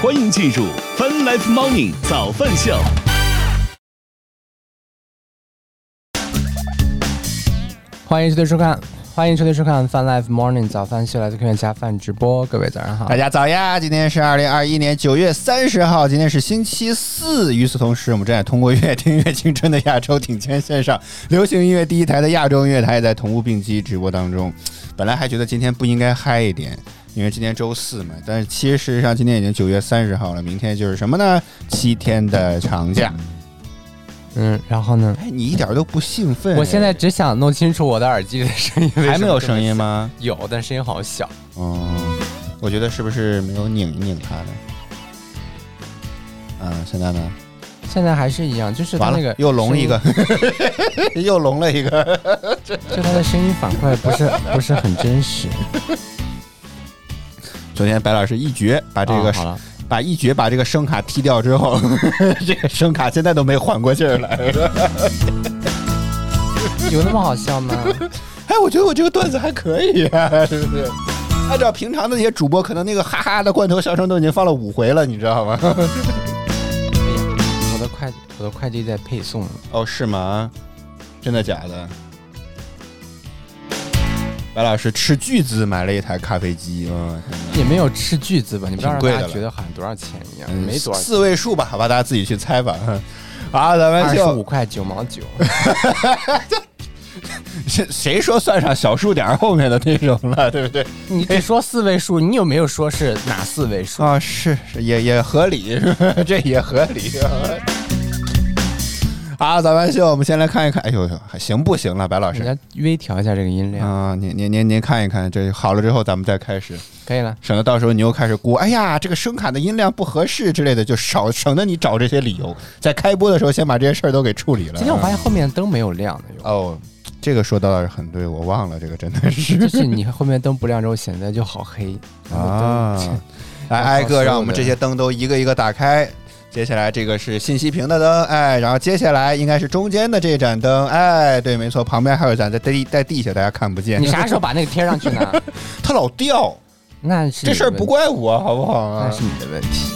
欢迎进入 Fun Life Morning 早饭秀。欢迎收听收看，欢迎收听收看 Fun Life Morning 早饭秀，来自科学家饭直播。各位早上好大，家早呀！今天是二零二一年九月三十号，今天是星期四。与此同时，我们正在通过越听音乐青春的亚洲顶尖线上流行音乐第一台的亚洲音乐台也在同步并机直播当中。本来还觉得今天不应该嗨一点，因为今天周四嘛，但是其实事实上今天已经九月三十号了，明天就是什么呢？七天的长假。嗯，然后呢？哎，你一点都不兴奋？我现在只想弄清楚我的耳机的声音，还没有声音？吗？有，但声音好小。嗯，我觉得是不是没有拧一拧它呢？嗯，现在呢？现在还是一样，就是它完了，那个又聋一个，又聋了一个。就它的声音反馈不是不是很真实。昨天白老师一绝把这个、啊，把一绝把这个声卡踢掉之后，这个声卡现在都没缓过劲儿来。有那么好笑吗？哎，我觉得我这个段子还可以啊，是不是？按照平常的那些主播，可能那个哈哈的罐头笑声都已经放了五回了，你知道吗？我的快我的快递在配送，哦，是吗？真的假的？白老师斥巨资买了一台咖啡机，嗯，也没有斥巨资吧？你不要让大挺贵的了家觉得好像多少钱一样，嗯没多少，四位数吧，好吧，大家自己去猜吧。好，咱们二十就五块九毛九。谁谁说算上小数点后面的内容了，对不对？你只说四位数，你有没有说是哪四位数？啊，是是也也合理？这也合理。好，早班秀，我们先来看一看。哎呦呦，还行不行了，白老师？人家微调一下这个音量，啊，您您您您看一看，这好了之后咱们再开始，可以了。省得到时候你又开始估，哎呀，这个声卡的音量不合适之类的，就少省得你找这些理由，在开播的时候先把这些事儿都给处理了。今天我发现后面灯没有亮的，有哦，这个说到的很对，我忘了，这个真的 是就是你后面灯不亮之后显得就好黑 啊。来，挨个让我们这些灯都一个一个打开。接下来这个是信息屏的灯，哎，然后接下来应该是中间的这盏灯，哎，对，没错，旁边还有一盏在地在地下，大家看不见。你啥时候把那个贴上去呢？它老掉，那是这事儿不怪我，好不好啊那？是你的问题。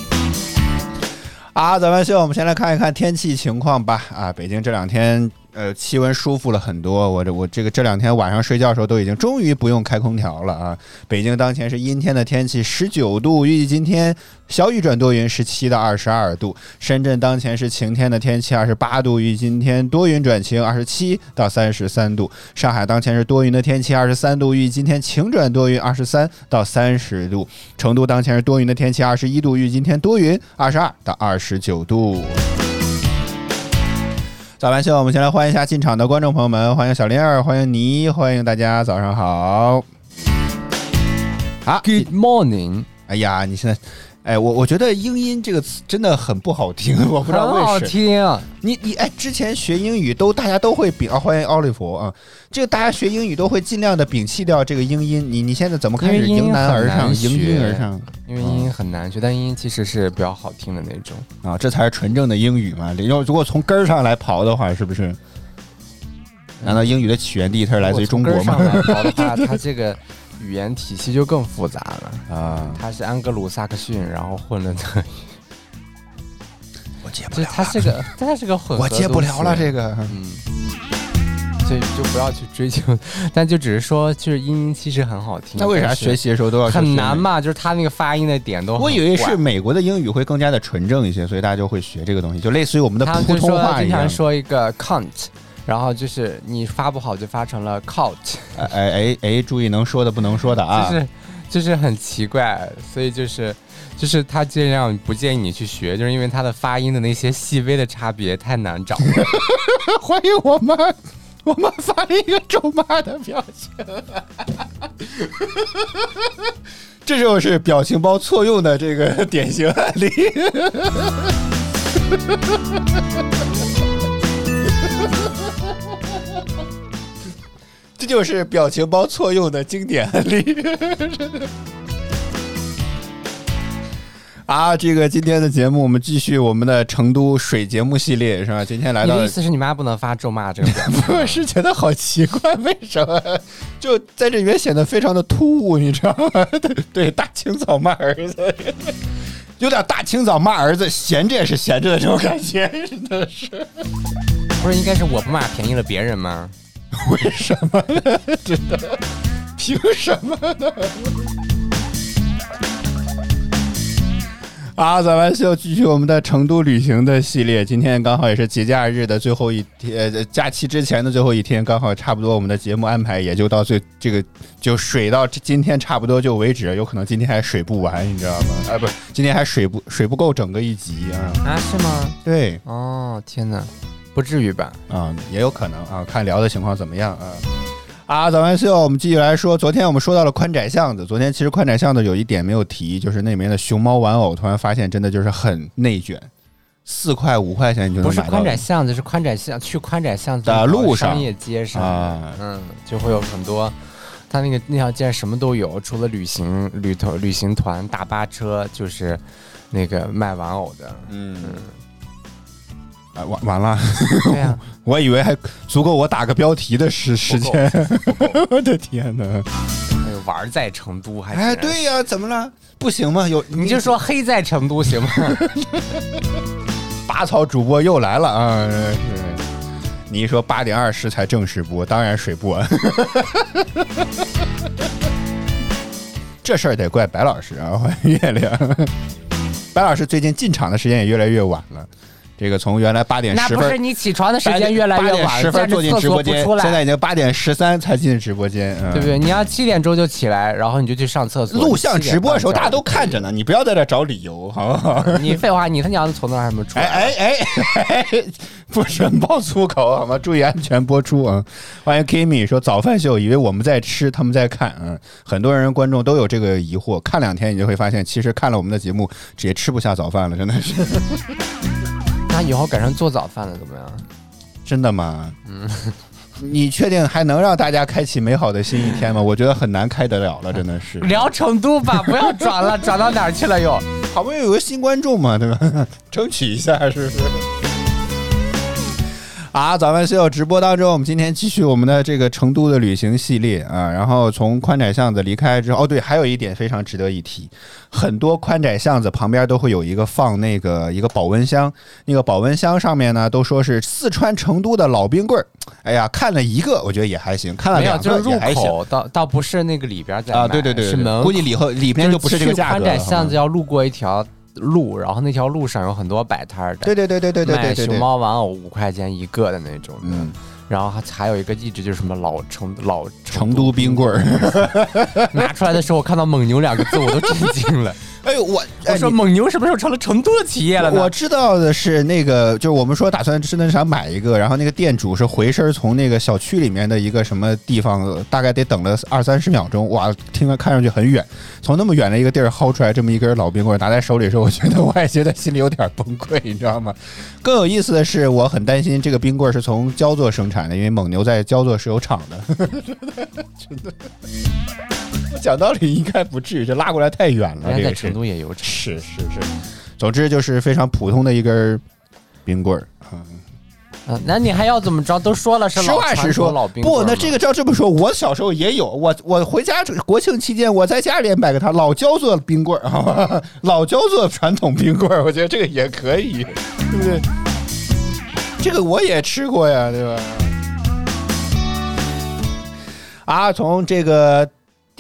啊，咱们秀，我们先来看一看天气情况吧。啊，北京这两天呃气温舒服了很多，我这我这个这两天晚上睡觉的时候都已经终于不用开空调了啊。北京当前是阴天的天气，十九度，预计今天小雨转多云，十七到二十二度。深圳当前是晴天的天气，二十八度，预计今天多云转晴，二十七到三十三度。上海当前是多云的天气，二十三度，预计今天晴转多云，二十三到三十度。成都当前是多云的天气，二十一度，预计今天多云，二十二到二十九度。早班秀，我们先来欢迎一下进场的观众朋友们，欢迎小林儿，欢迎你，欢迎大家，早上好。好，Good morning，哎呀，你现在，哎，我我觉得“英音”这个词真的很不好听，我不知道为什么。听。你你哎，之前学英语都大家都会摒啊，欢迎奥利弗啊，这个大家学英语都会尽量的摒弃掉这个英音。你你现在怎么开始迎难而上，迎难而上因为英音很难学，但英音其实是比较好听的那种。啊？这才是纯正的英语嘛。要如果从根儿上来刨的话，是不是？难道英语的起源地它是来自于中国吗？刨的话，它这个语言体系就更复杂了。啊，它是安格鲁萨克逊，然后混了的，我接不了了，他是个，他是个混合。我接不了了，这。个。嗯，所以就不要去追求，但就只是说，就是音音其实很好听。那为啥学习的时候都要？很难嘛？就是他那个发音的点都很我以为是美国的英语会更加的纯正一些，所以大家就会学这个东西，就类似于我们的普通说经常话一样。说一个 count，然后就是你发不好就发成了 count，哎哎哎哎，注意能说的不能说的啊！就是就是很奇怪，所以就是就是他尽量不建议你去学，就是因为他的发音的那些细微的差别太难找了。欢迎我妈，我妈发了一个咒骂的表情。这就是表情包错用的这个典型案例。这就是表情包错用的经典案 例。啊，这个今天的节目我们继续我们的成都水节目系列是吧？今天来到你的意思是你妈不能发咒骂这个表情？我是觉得好奇怪，为什么 就在这里面显得非常的突兀，你知道吗？对对，大清早骂儿子，有点大清早骂儿子闲着也是闲着的这种感觉，真的是。不是应该是我不骂便宜了别人吗？为什么呢？真的，凭什么呢？啊，咱们就继续我们的成都旅行的系列。今天刚好也是节假日的最后一天，呃，假期之前的最后一天，刚好差不多我们的节目安排也就到最这个就水到今天差不多就为止，有可能今天还水不完，你知道吗？啊，不，今天还水不水不够整个一集啊？啊，是吗？对，哦，天哪，不至于吧？啊，也有可能啊，看聊的情况怎么样啊。啊，早安秀，我们继续来说。昨天我们说到了宽窄巷子，昨天其实宽窄巷子有一点没有提，就是那里面的熊猫玩偶，突然发现真的就是很内卷，四块五块钱你就能买到。不是宽窄巷子，是宽窄巷去宽窄巷子的路上，商业街上啊，嗯，就会有很多，他那个那条街什么都有，除了旅行旅头旅行团大巴车，就是那个卖玩偶的，嗯。啊，完完了！对呀，我以为还足够我打个标题的时时间。我的天哪！还有玩在成都还？哎，对呀，怎么了？不行吗？有你就说黑在成都行吗？拔草主播又来了啊！是，你一说八点二十才正式播，当然水不完。这事儿得怪白老师啊！欢迎月亮，白老师最近进场的时间也越来越晚了。这个从原来八点十分，那不是你起床的时间越来越晚，十分坐进直播间，现在已经八点十三才进直播间，对不对？你要七点钟就起来，然后你就去上厕所。录像直播的时候大家都看着呢，你不要在这找理由，好不好？你废话，你他娘的从那儿还没出来？哎哎哎，不准爆粗口好吗？注意安全播出啊！欢迎 Kimi 说早饭秀，以为我们在吃，他们在看嗯，很多人观众都有这个疑惑，看两天你就会发现，其实看了我们的节目，也吃不下早饭了，真的是。那以后改成做早饭了，怎么样？真的吗？嗯，你确定还能让大家开启美好的新一天吗？我觉得很难开得了了，真的是。聊成都吧，不要转了，转到哪儿去了又？好不容易有个新观众嘛，对吧？争取一下，是不是？啊，早饭秀直播当中，我们今天继续我们的这个成都的旅行系列啊。然后从宽窄巷子离开之后，哦对，还有一点非常值得一提，很多宽窄巷子旁边都会有一个放那个一个保温箱，那个保温箱上面呢都说是四川成都的老冰棍儿。哎呀，看了一个，我觉得也还行，看了两个也还行。倒倒不是那个里边在啊，对对对，是门，估计里后里边就不是这个价格。宽窄巷子要路过一条。路，然后那条路上有很多摆摊儿的，对对对对对对对，熊猫玩偶五块钱一个的那种，嗯，然后还还有一个一直就是什么老成老成都冰棍儿，拿出来的时候我看到蒙牛两个字我都震惊了。哎呦，我我说蒙牛什么时候成了成都的企业了呢？我知道的是那个，就是我们说打算真的想买一个，然后那个店主是回身从那个小区里面的一个什么地方，大概得等了二三十秒钟，哇，听着看上去很远，从那么远的一个地儿薅出来这么一根老冰棍拿在手里时候，我觉得我也觉得心里有点崩溃，你知道吗？更有意思的是，我很担心这个冰棍是从焦作生产的，因为蒙牛在焦作是有厂的，真的。讲道理应该不至于，这拉过来太远了。这个成都也有厂，是是是。总之就是非常普通的一根冰棍儿。嗯，那你还要怎么着？都说了是实话实说，老冰不，那这个照这么说，我小时候也有。我我回家国庆期间，我在家里也买个它老焦做冰棍儿，好吧？老焦做传统冰棍儿，我觉得这个也可以，对不对？这个我也吃过呀，对吧？啊，从这个。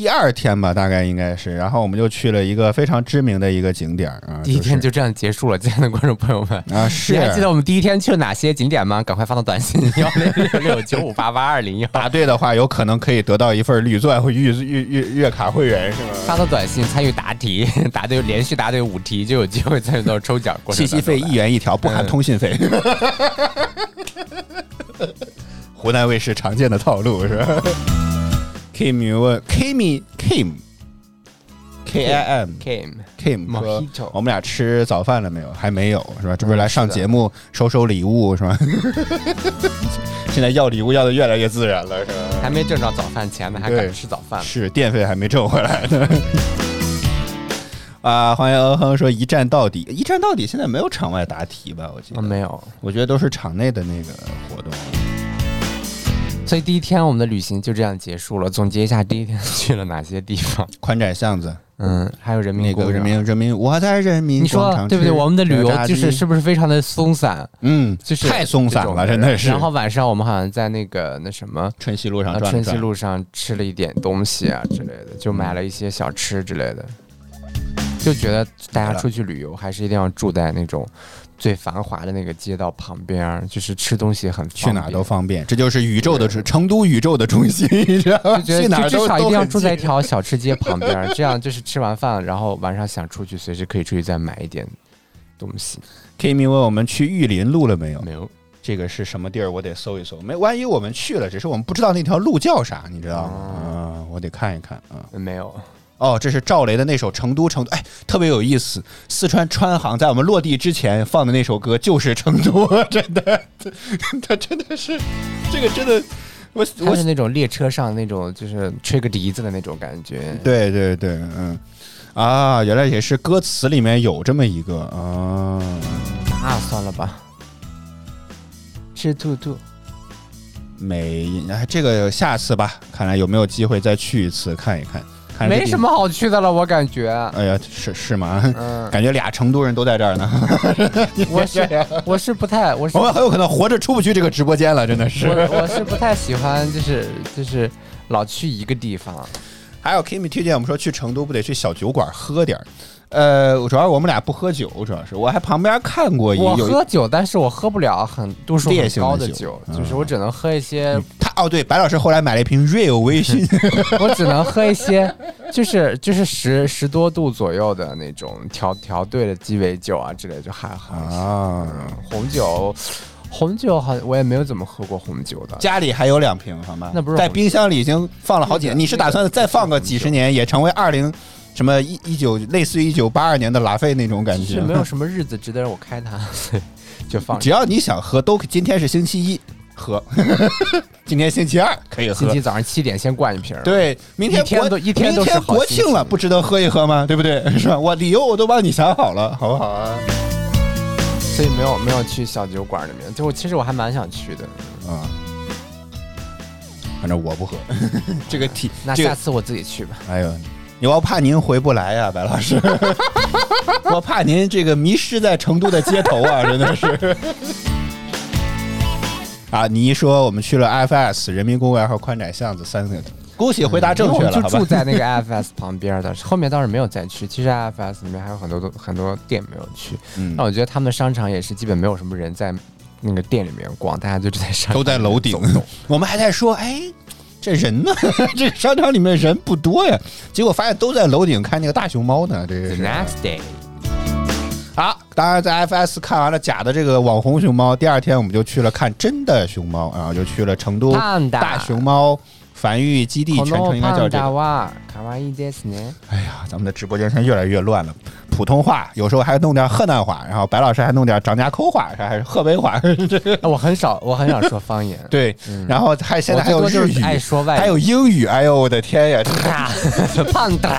第二天吧，大概应该是，然后我们就去了一个非常知名的一个景点啊。第一天就这样结束了，亲爱的观众朋友们啊，是。你还记得我们第一天去了哪些景点吗？赶快发到短信幺零六六九五八八二零幺。答对的话，有可能可以得到一份绿钻或月月月月卡会员，是吗？发到短信参与答题，答对连续答对五题就有机会参与到抽奖过程。信息费一元一条，不含通信费。湖南卫视常见的套路是吧？Kim 问 Kim Kim K I M Kim Kim 说：“我们俩吃早饭了没有？还没有是吧？这不是来上节目收收礼物是吧？现在要礼物要的越来越自然了是吧？还没挣着早饭钱呢，还敢吃早饭？是电费还没挣回来呢。啊！欢迎欧亨说一站到底，一站到底现在没有场外答题吧？我记得没有，我觉得都是场内的那个活动。”所以第一天我们的旅行就这样结束了。总结一下，第一天去了哪些地方？宽窄巷子，嗯，还有人民那个公园人民人民，我在人民你说对不对？我们的旅游就是是不是非常的松散？嗯，就是太松散了，真的是。然后晚上我们好像在那个那什么。春熙路上春熙路上吃了一点东西啊之类的，就买了一些小吃之类的，就觉得大家出去旅游还是一定要住在那种最繁华的那个街道旁边儿，就是吃东西很去哪儿都方方便，这就是宇宙的成都宇宙的中心，你知道吗？去哪儿都至少一定要住在一条小吃街旁边儿，这样就是吃完饭，然后晚上想出去，随时可以出去再买一点东西。Kimi 问我们去玉林路了没有？没有，这个是什么地儿？我得搜一搜。没，万一我们去了，只是我们不知道那条路叫啥，你知道吗？哦嗯，我得看一看啊。没有。哦，这是赵雷的那首《成都成都》，哎，特别有意思。四川川航在我们落地之前放的那首歌就是《成都》，真的，他真的是这个真的，我我它是那种列车上那种就是吹个笛子的那种感觉。对对对，嗯啊，原来也是歌词里面有这么一个啊。那算了吧。吃兔兔，没，哎，这个下次吧，看来有没有机会再去一次看一看。看没什么好去的了，我感觉。哎呀，是是吗？嗯，感觉俩成都人都在这儿呢。我是 我是不太，我是我们很有可能活着出不去这个直播间了，真的是。我我是不太喜欢，就是就是老去一个地方。还有 Kimi 推荐我们说去成都不得去小酒馆喝点儿。呃，主要我们俩不喝酒，主要是我还旁边看过一我有一喝酒，但是我喝不了很度数很高的酒酒，就是我只能喝一些，他哦，对，白老师后来买了一瓶 Real 微醺，我只能喝一些，就是就是十十多度左右的那种调调对的鸡尾酒啊之类的，就还好一些。啊，红酒，红酒好，我也没有怎么喝过红酒的。家里还有两瓶，好吗？那不是在冰箱里已经放了好几年。你是打算再放个几十年，也成为二零什么一一九，类似于一九八二年的拉菲那种感觉？是没有什么日子值得让我开它，就放。只要你想喝，都今天是星期一喝，今天星期二可以喝星期。早上七点先灌一瓶。，对，明天一天国都一天明天国庆了，不值得喝一喝吗？对不对？是吧？我理由我都帮你想好了，好不好啊？所以没有没有去小酒馆里面。就我其实我还蛮想去的，啊，反正我不喝，这个体那下次我自己去吧。哎呦，我怕您回不来呀、白老师，我怕您这个迷失在成都的街头啊，真的是。啊，你一说我们去了 IFS 人民公园和宽窄巷子三个，恭喜回答正确了，就住？在那个 IFS 旁边的，后面倒是没有再去。其实 IFS 里面还有很多都很多店没有去。嗯那我觉得他们的商场也是基本没有什么人在那个店里面逛，大家就在商场都在楼顶。我们还在说，哎，这人呢？这商场里面人不多呀，结果发现都在楼顶看那个大熊猫呢。这个 The 是 next day，好，当然在 FS 看完了假的这个网红熊猫，第二天我们就去了看真的熊猫，然后就去了成都大熊猫繁育基地，全程应该叫这个。哇，卡哇伊ですね。哎呀，咱们的直播间现在越来越乱了，普通话有时候还弄点河南话，然后白老师还弄点张家口话，还是河北话，这个我很少，我很少说方言。对，嗯然后还现在还有我最多日语，就是爱说外语还有英语，哎呦我的天呀！这胖的，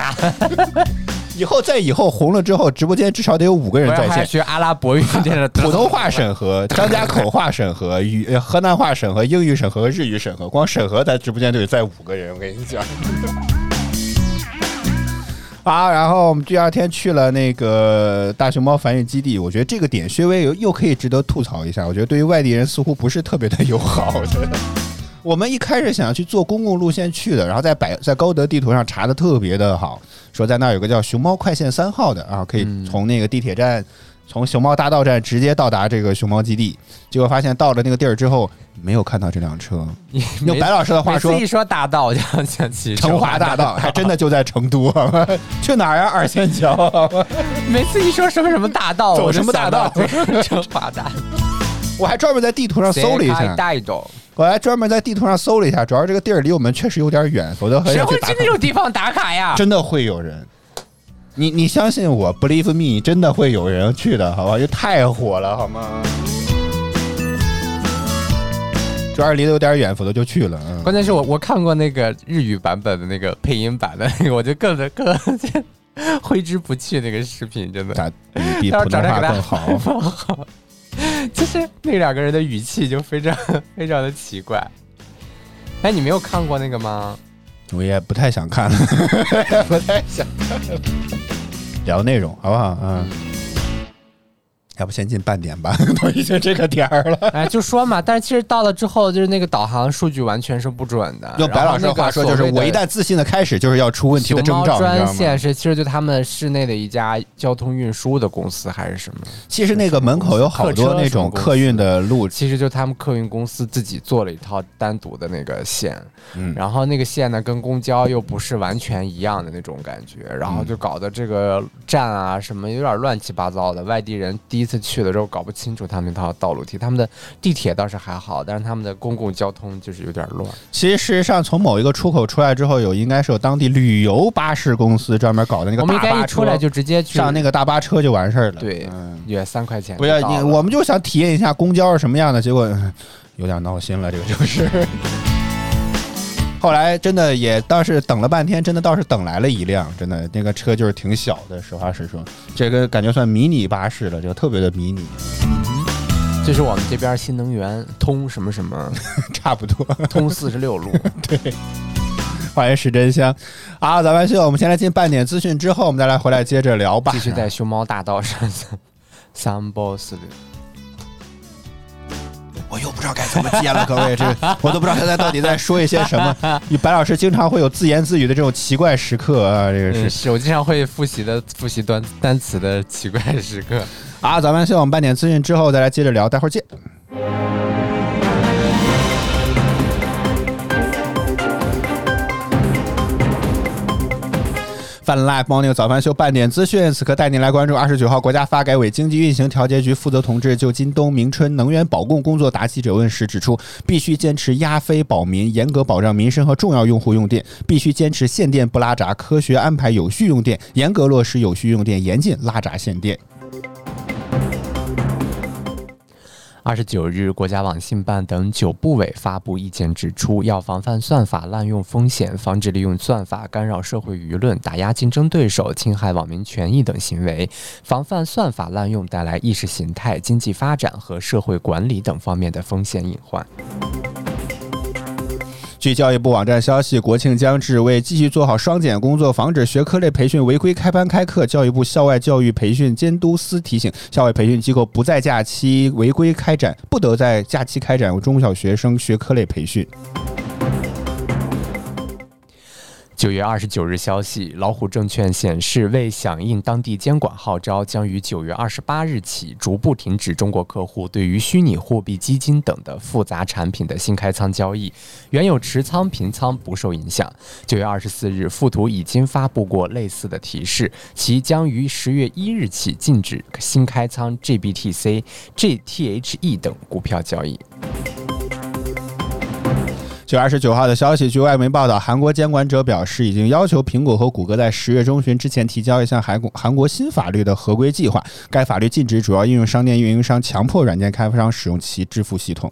以后在以后红了之后，直播间至少得有五个人在线。学阿拉伯语 普通话审核、张家口话审核、语呃河南话审核、英语审核、日语审核，光审核在直播间就得在五个人，我跟你讲。啊，然后我们第二天去了那个大熊猫繁育基地，我觉得这个点薛微又又可以值得吐槽一下。我觉得对于外地人似乎不是特别的友好。我觉得我们一开始想要去坐公共路线去的，然后在百在高德地图上查的特别的好，说在那儿有个叫熊猫快线三号的啊，可以嗯从那个地铁站。从熊猫大道站直接到达这个熊猫基地，结果发现到了那个地儿之后，没有看到这辆车。用白老师的话说一，说大道，我就想起成华大道还真的就在成都，去哪儿呀？二仙桥。每次一说什么什么大道，走什么大道成华大道，我还专门在地图上搜了一下，大道，我还专门在地图上搜了一下，主要这个地儿离我们确实有点远，否则很谁会去打那种地方打卡呀？真的会有人。你你相信我，believe me，真的会有人去的，好吧？就太火了，好吗？主要是离得有点远，否则就去了。嗯，关键是我我看过那个日语版本的那个配音版的那个，我就更更 挥之不去那个视频，真的。咋比普通话更好？就是那两个人的语气就非常 非常的奇怪。哎，你没有看过那个吗？我也不太想看了，不太想看了。聊内容好不好？嗯。要不先进半点吧，都已经这个点儿了。哎，就说嘛，但是其实到了之后，就是那个导航数据完全是不准的。用白老师的话说，就是我一旦自信的开始，就是要出问题的征兆。专线是其实就他们市内的一家交通运输的公司还是什么？其实那个门口有好多那种客运的路，其实就他们客运公司自己做了一套单独的那个线。嗯，然后那个线呢，跟公交又不是完全一样的那种感觉，然后就搞得这个站啊什么有点乱七八糟的。外地人第一次去的时候搞不清楚他们那套道路题，他们的地铁倒是还好，但是他们的公共交通就是有点乱。其实事实上，从某一个出口出来之后，有应该是有当地旅游巴士公司专门搞的那个大巴车，出来就直接去上那个大巴车就完事儿了。对，也三块钱。不要你，我们就想体验一下公交是什么样的，结果有点闹心了。这个就是。后来真的也倒是等了半天，真的倒是等来了一辆，真的那个车就是挺小的，实话实说，这个感觉算迷你巴士了，就特别的迷你。这是我们这边新能源通什么什么，差不多通四十六路。对，欢迎史真香。好，咱们我们先来进半点资讯，之后我们再来回来接着聊吧。继续在熊猫大道上，三 boss 的。我又不知道该怎么接了，各位，这我都不知道他在到底在说一些什么。白老师经常会有自言自语的这种奇怪时刻啊，这个是是我经常会复习的复习单单词的奇怪时刻啊。咱们先我们半点资讯之后再来接着聊，待会儿见。泛 Life Morning 早饭秀半点资讯，此刻带您来关注二十九号，国家发改委经济运行调节局负责同志就今冬明春能源保供工作答记者问时指出，必须坚持压非保民，严格保障民生和重要用户用电，必须坚持限电不拉闸，科学安排有序用电，严格落实有序用电，严禁拉闸限电。二十九日，国家网信办等九部委发布意见，指出要防范算法滥用风险，防止利用算法干扰社会舆论、打压竞争对手、侵害网民权益等行为，防范算法滥用带来意识形态、经济发展和社会管理等方面的风险隐患。据教育部网站消息，国庆将至，为继续做好双减工作，防止学科类培训违规开班开课，教育部校外教育培训监督司提醒，校外培训机构不在假期违规开展，不得在假期开展中小学生学科类培训。九月二十九日消息，老虎证券显示，为响应当地监管号召，将于九月二十八日起逐步停止中国客户对于虚拟货币基金等的复杂产品的新开仓交易，原有持仓平仓不受影响。九月二十四日，富途已经发布过类似的提示，其将于十月一日起禁止新开仓 GBTC、GTHE 等股票交易。九月二十九号的消息，据外媒报道，韩国监管者表示，已经要求苹果和谷歌在十月中旬之前提交一项韩国韩国新法律的合规计划。该法律禁止主要应用商店运营商强迫软件开发商使用其支付系统。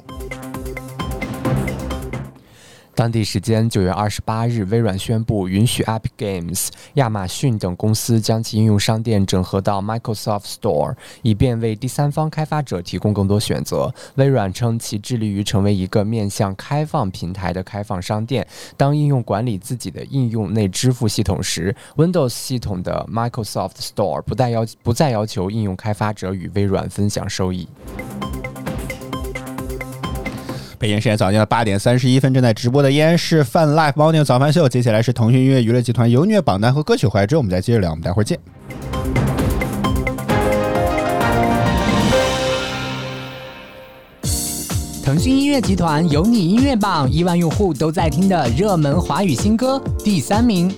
当地时间九月二十八日，微软宣布允许 Epic Games、亚马逊等公司将其应用商店整合到 Microsoft Store，以便为第三方开发者提供更多选择。微软称其致力于成为一个面向开放平台的开放商店。当应用管理自己的应用内支付系统时，Windows 系统的 Microsoft Store 不再要不再要求应用开发者与微软分享收益。北京时间早间的八点三十一分，正在直播的依然是 Fun Life Morning 早饭秀。接下来是腾讯音乐娱乐集团优虐榜单和歌曲怀之，我们再接着聊。我们待会儿见。腾讯音乐集团有你音乐榜，亿万用户都在听的热门华语新歌，第三名。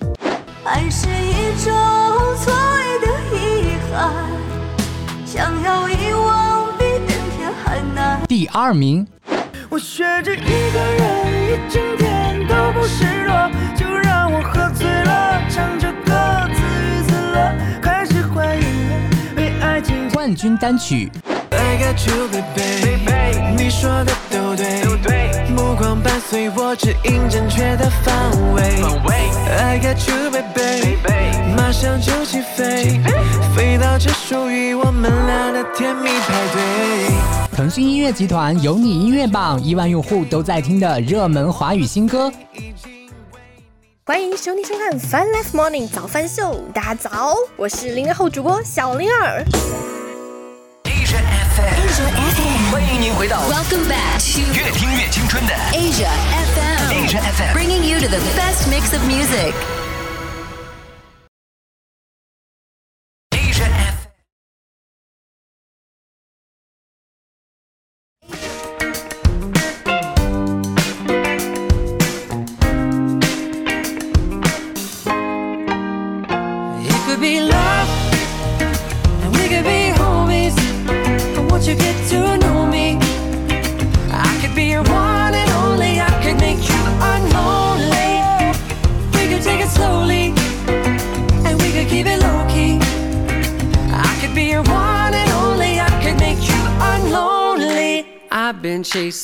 爱是一种错位的遗憾，想要遗忘比登天还难。第二名。我学着一个人一整天都不失落，就让我喝醉了，唱着歌自娱自乐，开始怀疑被爱情冠军单曲。I got you baby，你说的都对，目光伴随我指引正确的方位。I got you baby，马上就起飞，飞到这属于我们俩的甜蜜派对。腾讯音乐集团有你音乐榜，亿万用户都在听的热门华语新歌。欢迎兄弟收看《Fun Life Morning 早饭秀》，大家早，我是零零后主播小灵儿。Asia FM，欢迎您回到 Welcome back to 越听越青春的 Asia FM. Asia FM bringing you to the best mix of music.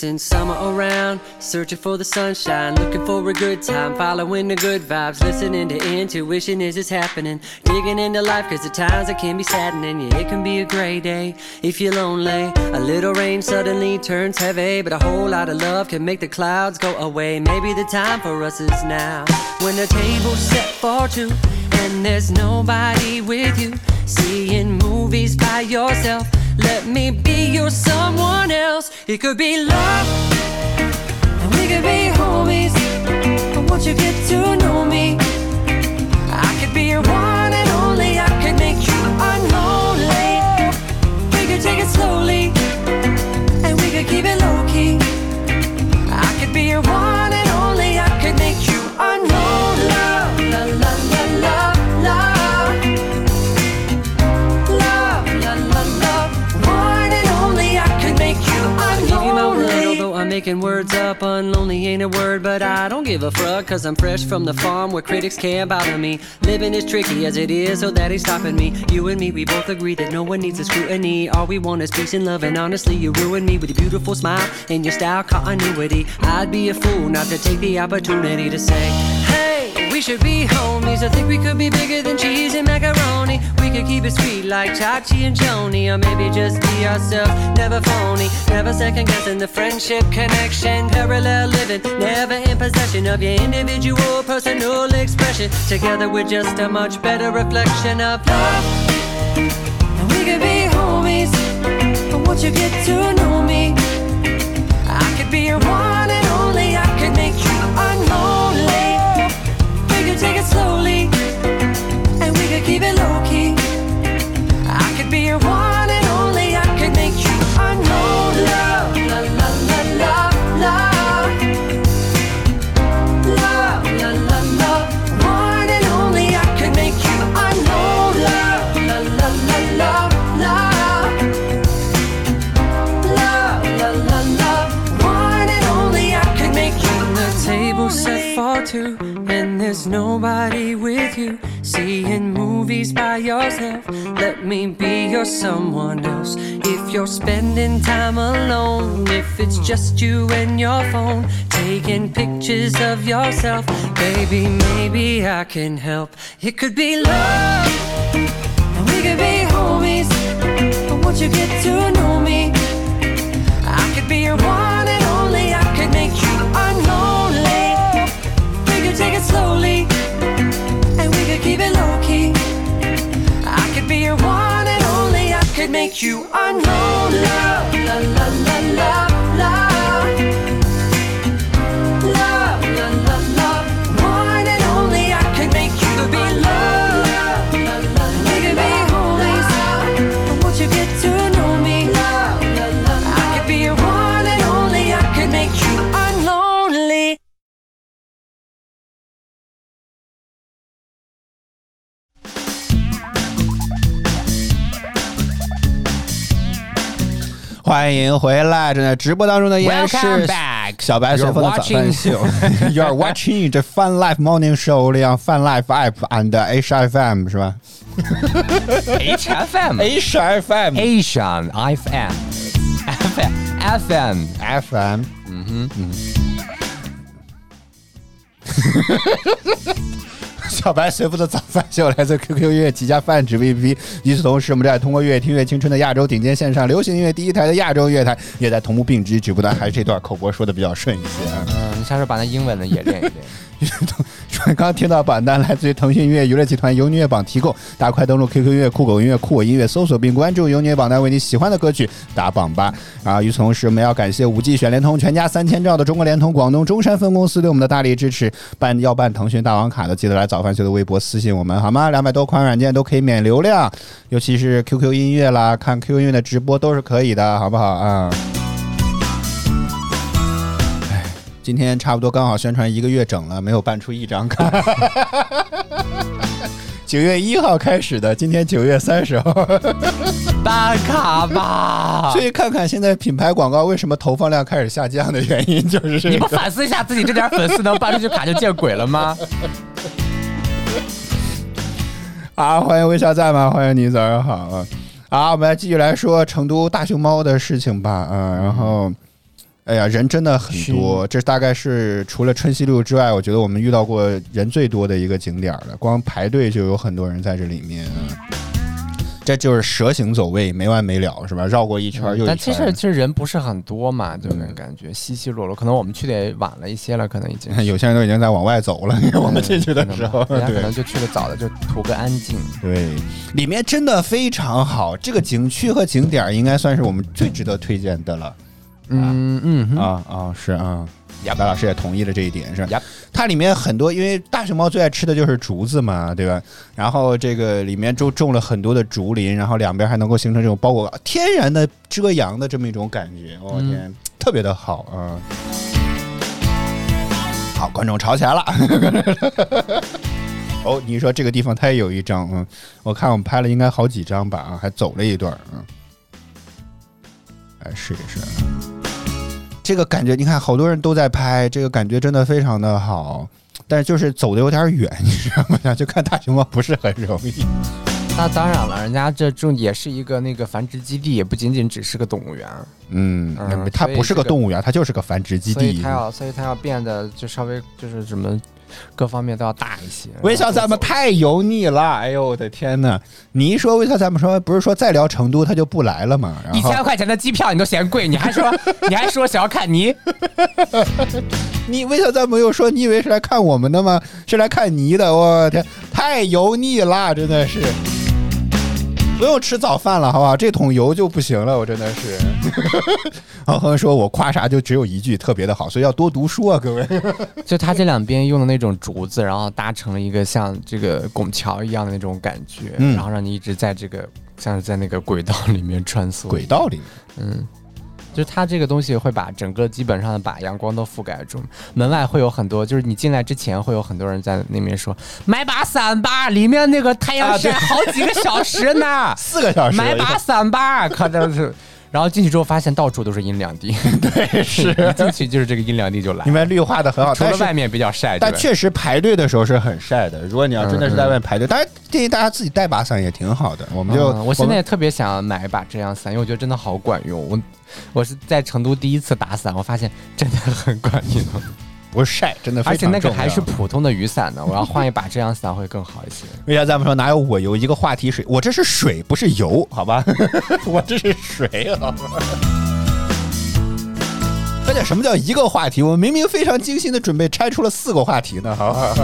Chasing summer around, searching for the sunshine, looking for a good time, following the good vibes, listening to intuition. As it's happening, digging into life cause at times it can be saddening, yeah it can be a gray day if you're lonely, a little rain suddenly turns heavy, but a whole lot of love can make the clouds go away, maybe the time for us is now, when the table's set for two, and there's nobody with you, seeing movies by yourself, let me be your someone else. It could be love, and we could be homies. But once you get to know me, I could be your one and only. I could make you unlonely. We could take it slowly, and we could keep it low key. I could be your one and only. I could make you unlonely. Making words up. Unlonely ain't a word, but I don't give a fuck. Cause I'm fresh from the farm where critics can't bother me. Living is tricky as it is, so that ain't stopping me. You and me, we both agree that no one needs a scrutiny. All we want is peace and love, and honestly, you ruined me with your beautiful smile and your style continuity. I'd be a fool not to take the opportunity to say, Hey, we should be homies. I think we could be bigger than cheese and macaroni. We could keep it sweet like Chachi and Joni, or maybe just be ourselves, never phony, never second guessing the friendship connection. Parallel living, never in possession of your individual personal expression. Together, we're just a much better reflection of love. And we could be homies, but once you get to know me, I could be your one and only. I could make you unlonely. We could take it slowly, and we could keep it low key. I could be your one nobody with you. Seeing movies by yourself. Let me be your someone else. If you're spending time alone, if it's just you and your phone, taking pictures of yourself, baby, maybe I can help. It could be love, and we could be homies. But once you get to know me, I could be your one slowly, and we could keep it low key. I could be your one and only. I could make you unlonely. La la la la la 欢迎回来！正在直播当中的依然是 Welcome back 小白随风的早饭秀。You are watching the Fun Life Morning Show on Fun Life App and HFM 是吧 HFM ？HFM Asian FM FM FM FM 小白随父的早饭秀来自 QQ 音乐旗下泛指 APP。与此同时，我们正在通过“乐听越青春”的亚洲顶尖线上流行音乐第一台的亚洲乐台，也在同步并机直播的。还是这段口播说的比较顺一些啊。嗯，你下次把那英文的也练一练。刚刚听到榜单来自于腾讯音乐娱乐集团由音乐榜提供，大家快登录 QQ 音乐、酷狗音乐、酷我音乐搜索并关注由音乐榜单，为你喜欢的歌曲打榜吧。啊，与此同时，我们要感谢五 G 选联通全家三千兆的中国联通广东中山分公司对我们的大力支持。办要办腾讯大王卡的，记得来早饭秀的微博私信我们好吗？两百多款软件都可以免流量，尤其是 QQ 音乐啦，看 QQ 音乐的直播都是可以的，好不好啊？今天差不多刚好宣传一个月整了，没有办出一张 卡。九月一号开始的，今天九月三十号，办卡吧。所以看看现在品牌广告为什么投放量开始下降的原因，就是这你不。反思一下自己这点粉丝能办出去卡就见鬼了吗？啊，欢迎微笑在吗？欢迎你，早上好啊！好，我们来继续来说成都大熊猫的事情吧。啊，然后，哎呀，人真的很多，这大概是除了春熙路之外，我觉得我们遇到过人最多的一个景点了。光排队就有很多人在这里面。啊这就是蛇形走位，没完没了，是吧？绕过一圈又一圈。嗯但其实其实人不是很多嘛，就那感觉稀稀落落。可能我们去的也晚了一些了，可能已经 有些人都已经在往外走了。我们进去的时候，对人家可能就去的早的，就图个安静。对，里面真的非常好。这个景区和景点儿应该算是我们最值得推荐的了。嗯嗯嗯啊啊，是啊，亚白老师也同意了这一点，是吧它里面很多，因为大熊猫最爱吃的就是竹子嘛，对吧？然后这个里面就种了很多的竹林，然后两边还能够形成这种包裹天然的遮阳的这么一种感觉，我、嗯天，特别的好啊！好，观众吵起来了。哦，你说这个地方它也有一张，嗯，我看我们拍了应该好几张吧，啊，还走了一段，嗯，来试一试。这个感觉，你看好多人都在拍，这个感觉真的非常的好，但是就是走的有点远，你知道吗？就看大熊猫不是很容易。那当然了，人家这种也是一个那个繁殖基地，也不仅仅只是个动物园，嗯，嗯它不是个动物园，它就是个繁殖基地所以它。要，所以它要变得就稍微就是什么各方面都要大一些。微笑咱们太油腻了，哎呦我的天呐！你一说微笑咱们说，不是说再聊成都他就不来了吗？一千块钱的机票你都嫌贵，你还说 你还说想要看泥？你微笑咱们又说，你以为是来看我们的吗？是来看泥的，我天，太油腻了，真的是。不用吃早饭了，好不好？这桶油就不行了，我真的是。然后说我夸啥就只有一句特别的好，所以要多读书啊，各位。就它这两边用的那种竹子，然后搭成了一个像这个拱桥一样的那种感觉，嗯然后让你一直在这个像是在那个轨道里面穿梭。轨道里面，嗯，就是它这个东西会把整个基本上把阳光都覆盖住。门外会有很多，就是你进来之前会有很多人在那边说买把伞吧，里面那个太阳晒好几个小时呢，四个小时买把伞吧，可真是。然后进去之后发现到处都是阴凉地，对是，进去就是这个阴凉地就来因。为绿化的很好，除了外面比较晒，但确实排队的时候是很晒的。如果你要真的是在外面排队，当然建议大家自己带把伞也挺好的。我们就嗯我现在也特别想买一把遮阳伞，因为我觉得真的好管用。我我是在成都第一次打伞，我发现真的很管用，不是晒，真的非而且。那个还是普通的雨伞呢。我要换一把遮阳伞会更好一些。为啥咱们说哪有我油？一个话题水，我这是水，不是油，好吧？我这是水，好吧？而且什么叫一个话题？我明明非常精心的准备，拆出了四个话题呢，好吧？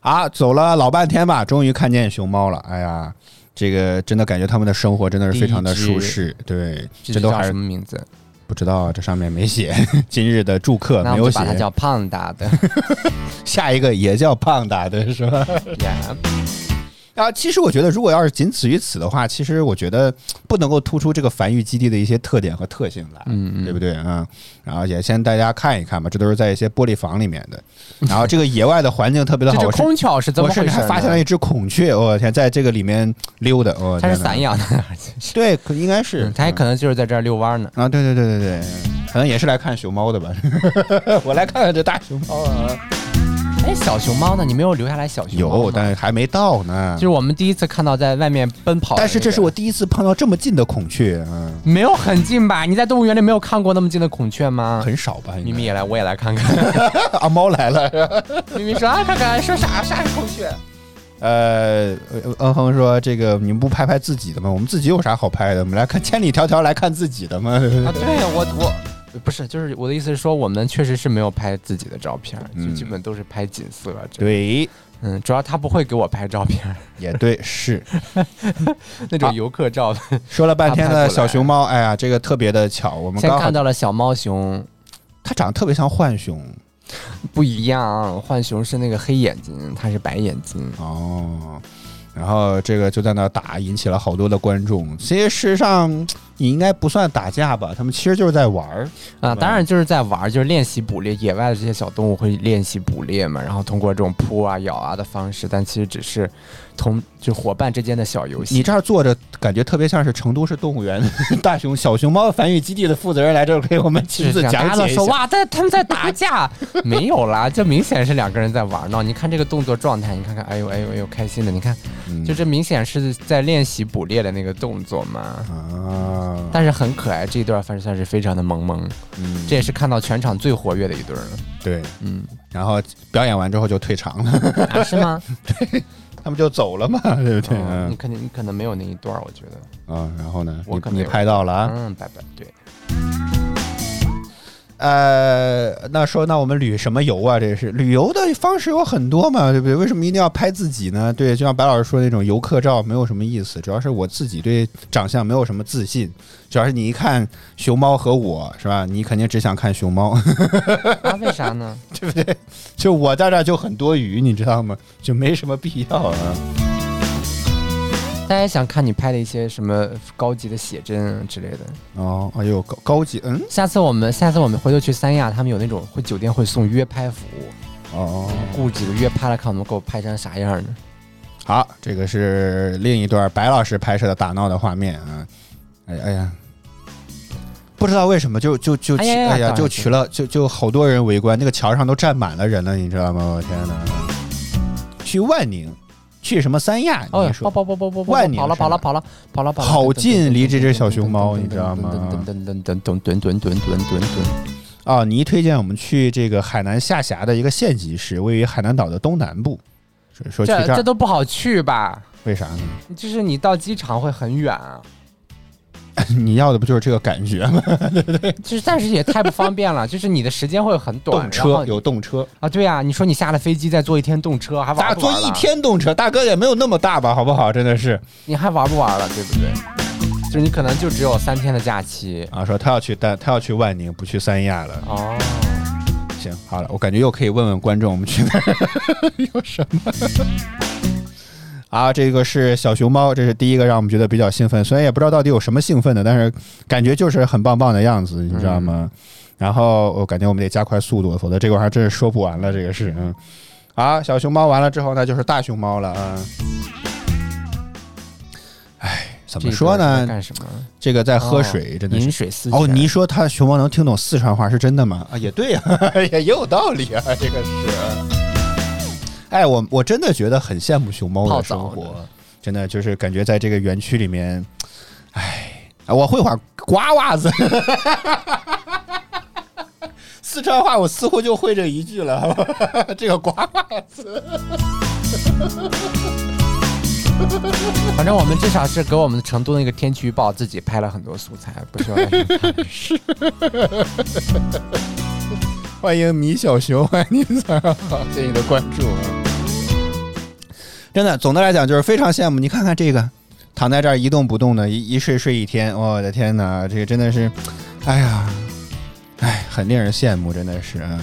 啊，走了老半天吧，终于看见熊猫了。哎呀，这个真的感觉他们的生活真的是非常的舒适。对，这都还是什么名字？不知道，这上面没写。今日的住客没有写我们就把它，叫胖达的 下一个也叫胖达的是吧？呀。啊，其实我觉得，如果要是仅此于此的话，其实我觉得不能够突出这个繁育基地的一些特点和特性来，嗯嗯对不对啊、然后也先大家看一看吧，这都是在一些玻璃房里面的。然后这个野外的环境特别的 好，这只我是空巧是怎么我发现了一只孔雀，我、天，在这个里面溜达，我、它是散养的，对，可应该是嗯，它也可能就是在这儿遛弯儿呢。啊，对对对对对，可能也是来看熊猫的吧。我来看看这大熊猫啊。哎，小熊猫呢？你没有留下来小熊猫有，但还没到呢就。是我们第一次看到在外面奔跑那个，但是这是我第一次碰到这么近的孔雀，嗯，没有很近吧？你在动物园里没有看过那么近的孔雀吗？很少吧？咪咪也来，我也来看看。啊，猫来了。咪咪说啊，看看说啥啥是孔雀？呃，嗯哼说这个你们不拍拍自己的吗？我们自己有啥好拍的？我们来看千里迢迢来看自己的吗？啊，对我我不是，就是我的意思是说，我们确实是没有拍自己的照片，就嗯基本都是拍景色。这，对，嗯，主要他不会给我拍照片，也对，是那种游客照的。说了半天的小熊猫，哎呀，这个特别的巧，我们先刚好看到了小猫熊，它长得特别像浣熊不一样，浣熊是那个黑眼睛，它是白眼睛。哦，然后这个就在那打，引起了好多的观众。其实事实上你应该不算打架吧？他们其实就是在玩儿。啊，当然就是在玩儿，就是练习捕猎。野外的这些小动物会练习捕猎嘛，然后通过这种扑啊、咬啊的方式，但其实只是同就伙伴之间的小游戏。你这儿坐着，感觉特别像是成都市动物园 大熊小熊猫繁育基地的负责人来这儿给我们亲自讲解说哇，在他们在打架，没有啦，这明显是两个人在玩闹。你看这个动作状态，你看看，哎呦哎呦哎呦，开心的，你看，嗯就这明显是在练习捕猎的那个动作嘛。啊，但是很可爱，这一段反正算是非常的萌萌，嗯这也是看到全场最活跃的一对儿了。对，嗯，然后表演完之后就退场了，啊是吗？对他们就走了嘛，对不对？嗯，你嗯肯定你可能没有那一段，我觉得。啊，然后呢，你你我可没有拍到了啊？嗯，拜拜。对，呃，那说那我们旅什么游啊？这是旅游的方式有很多嘛，对不对？为什么一定要拍自己呢？对，就像白老师说的那种游客照没有什么意思，主要是我自己对长相没有什么自信，主要是你一看熊猫和我是吧？你肯定只想看熊猫，啊，为啥呢？对不对？就我在这儿就很多余，你知道吗？就没什么必要啊。大家想看你拍的一些什么高级的写真啊之类的。哦，哎呦，高高级，嗯，下次我们下次我们回头去三亚，他们有那种会酒店会送约拍服务，哦，雇几个约拍来看我们给我拍成啥样呢？好，这个是另一段白老师拍摄的打闹的画面啊。哎哎呀，不知道为什么就就就去哎呀就去了就就好多人围观，那个桥上都站满了人了，你知道吗？我天哪！去万宁，去什么三亚？哦你，说跑跑跑跑跑跑了跑了跑了跑了跑了，好近离这只小熊猫你知道吗噔噔噔噔噔噔噔噔噔噔噔。哦，你一推荐我们去这个海南下辖的一个县级市，位于海南岛的东南部，说说去这这这都不好去吧？为啥呢？就是你到机场会很远啊，你要的不就是这个感觉吗？就是但是也太不方便了，就是你的时间会很短。动车有动车，啊，对啊，你说你下了飞机再坐一天动车，还玩大坐一？天动车，大哥也没有那么大吧，好不好？真的是你还玩不玩了？对不对？就是你可能就只有三天的假期啊，说他要去但他要去万宁，不去三亚了。哦。行，好了，我感觉又可以问问观众，我们去那儿 有什么？啊，这个是小熊猫，这是第一个让我们觉得比较兴奋，虽然也不知道到底有什么兴奋的，但是感觉就是很棒棒的样子，你知道吗？然后我感觉我们得加快速度，否则这个玩意儿真是说不完了。这个是，嗯，啊，小熊猫完了之后呢，就是大熊猫了啊。哎，怎么说呢？干什么？这个在喝水，真的是饮水思哦，泉你说他熊猫能听懂四川话是真的吗？啊，也对呀、也 也有道理啊，这个是。哎，我我真的觉得很羡慕熊猫的生活，真的就是感觉在这个园区里面，哎，我会会刮袜子。四川话我似乎就会这一句了，这个瓜袜子。反正我们至少是给我们成都那个天气预报自己拍了很多素材，不需要。欢迎米小熊，欢迎您，早上好，谢谢你的关注啊！真的，总的来讲就是非常羡慕。你看看这个，躺在这儿一动不动的，一一睡睡一天，我的天哪，这个真的是，哎呀，哎，很令人羡慕，真的是。嗯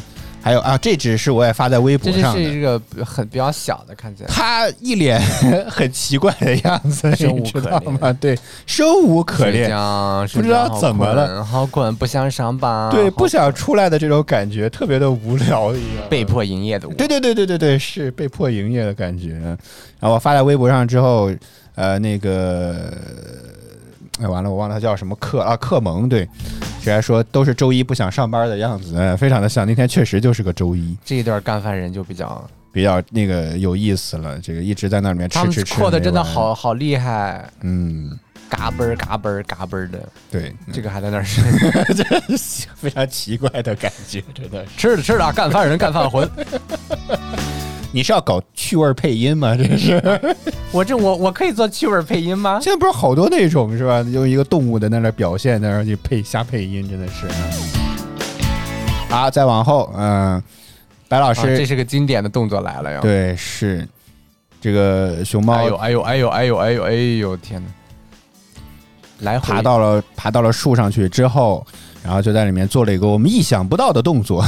还有啊，这只是我也发在微博上的，是一个很比较小的，看起来。他一脸 很奇怪的样子，生无可恋。吗？对，生无可恋，不知道怎么了，好滚，不想上班，对，不想出来的这种感觉，特别的无聊一样，被迫营业的。对对对对对对，是被迫营业的感觉。然后我发在微博上之后，呃，那个，哎，完了，我忘了他叫什么克啊，克蒙对，谁还说都是周一不想上班的样子，呃非常的像。那天确实就是个周一，这一段干饭人就比较，比较那个有意思了。这个一直在那里面吃吃吃，扩的真的，好好厉害，嗯，嘎嘣儿嘎嘣儿嘎嘣儿的，对，这个还在那儿 吃，非常奇怪的感觉，真的。吃着吃着，干饭人干饭魂。你是要搞趣味配音吗？这是我这我我可以做趣味配音吗？现在不是好多那种是吧？用一个动物的在那表现，在那儿去配瞎配音，真的是。啊，再往后，嗯、白老啊，师，这是个经典的动作来了哟！，对，是这个熊猫哎呦哎呦哎呦哎呦哎呦哎呦天哪！来爬到了爬到了树上去之后，然后就在里面做了一个我们意想不到的动作。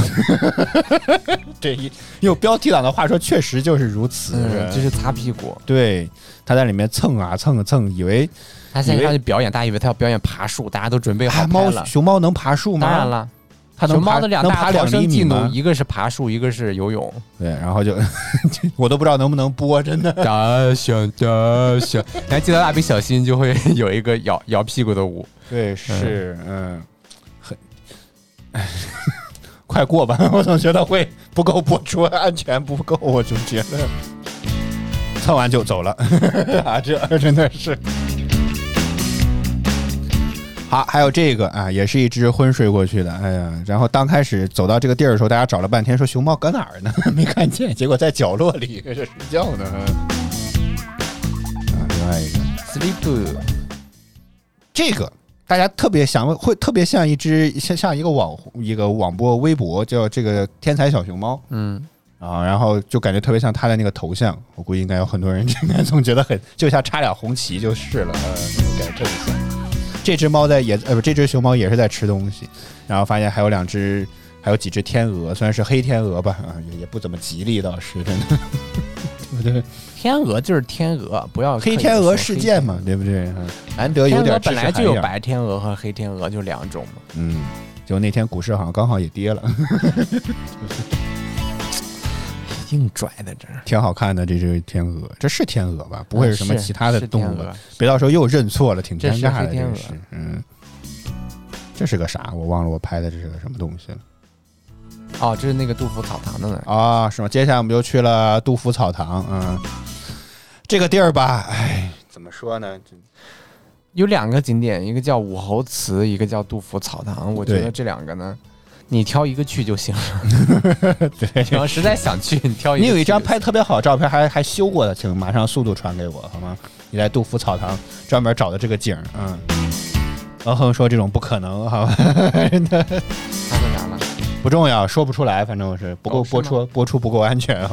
对用标题党的话说，确实就是如此。嗯，就是擦屁股。对，他在里面蹭啊蹭啊蹭，以为他现在上去表演，大家以为他要表演爬树，大家都准备好啊猫了。熊猫能爬树吗？当然，了，它能爬熊猫的两能爬两大逃生技能？一个是爬树，一个是游泳。对，然后就 我都不知道能不能播，真的。大象大象，你还记得蜡笔小新就会有一个摇摇屁股的舞？对，是嗯，很。快过吧，我总觉得会不够播出，安全不够，我就觉得蹭完就走了 啊，这真的是。好，还有这个啊，也是一只昏睡过去的，哎呀，然后刚开始走到这个地儿的时候，大家找了半天，说熊猫搁哪儿呢？没看见，结果在角落里这睡觉呢。啊，另外一个 Sleep，这个大家特别想，会特别像一只像像一个网一个网播微博叫这个天才小熊猫。嗯，啊，然后就感觉特别像他的那个头像，我估计应该有很多人应该总觉得很就像插俩红旗就是了，呃，感觉特别像。这只猫在也呃不，这只熊猫也是在吃东西，然后发现还有两只，还有几只天鹅，虽然是黑天鹅吧，啊，也也不怎么吉利倒是真的，对不对？天鹅就是天鹅，不要黑天鹅事件嘛，对不对？嗯难得有点本来就有白天鹅和黑天鹅，就两种嘛。嗯，就那天股市好像刚好也跌了，硬拽的这儿，挺好看的这只天鹅，这是天鹅吧？不会是什么其他的动物吧？别到时候又认错了，挺尴尬的。黑天鹅这是，嗯，这是个啥？我忘了我拍的这是个什么东西了哦，这是那个杜甫草堂的呢。啊？是吗？接下来我们就去了杜甫草堂，嗯，这个地儿吧，哎，怎么说呢？这有两个景点，一个叫武侯祠，一个叫杜甫草堂。我觉对得这两个呢，你挑一个去就行了。对你要实在想去，你挑一个。你有一张拍特别好的照片，还还修过的，请马上速度传给我好吗？你在杜甫草堂专门找的这个景儿，嗯。然后说这种不可能，好吧？他说啥了？不重要，说不出来，反正我是不够哦播出，播出不够安全，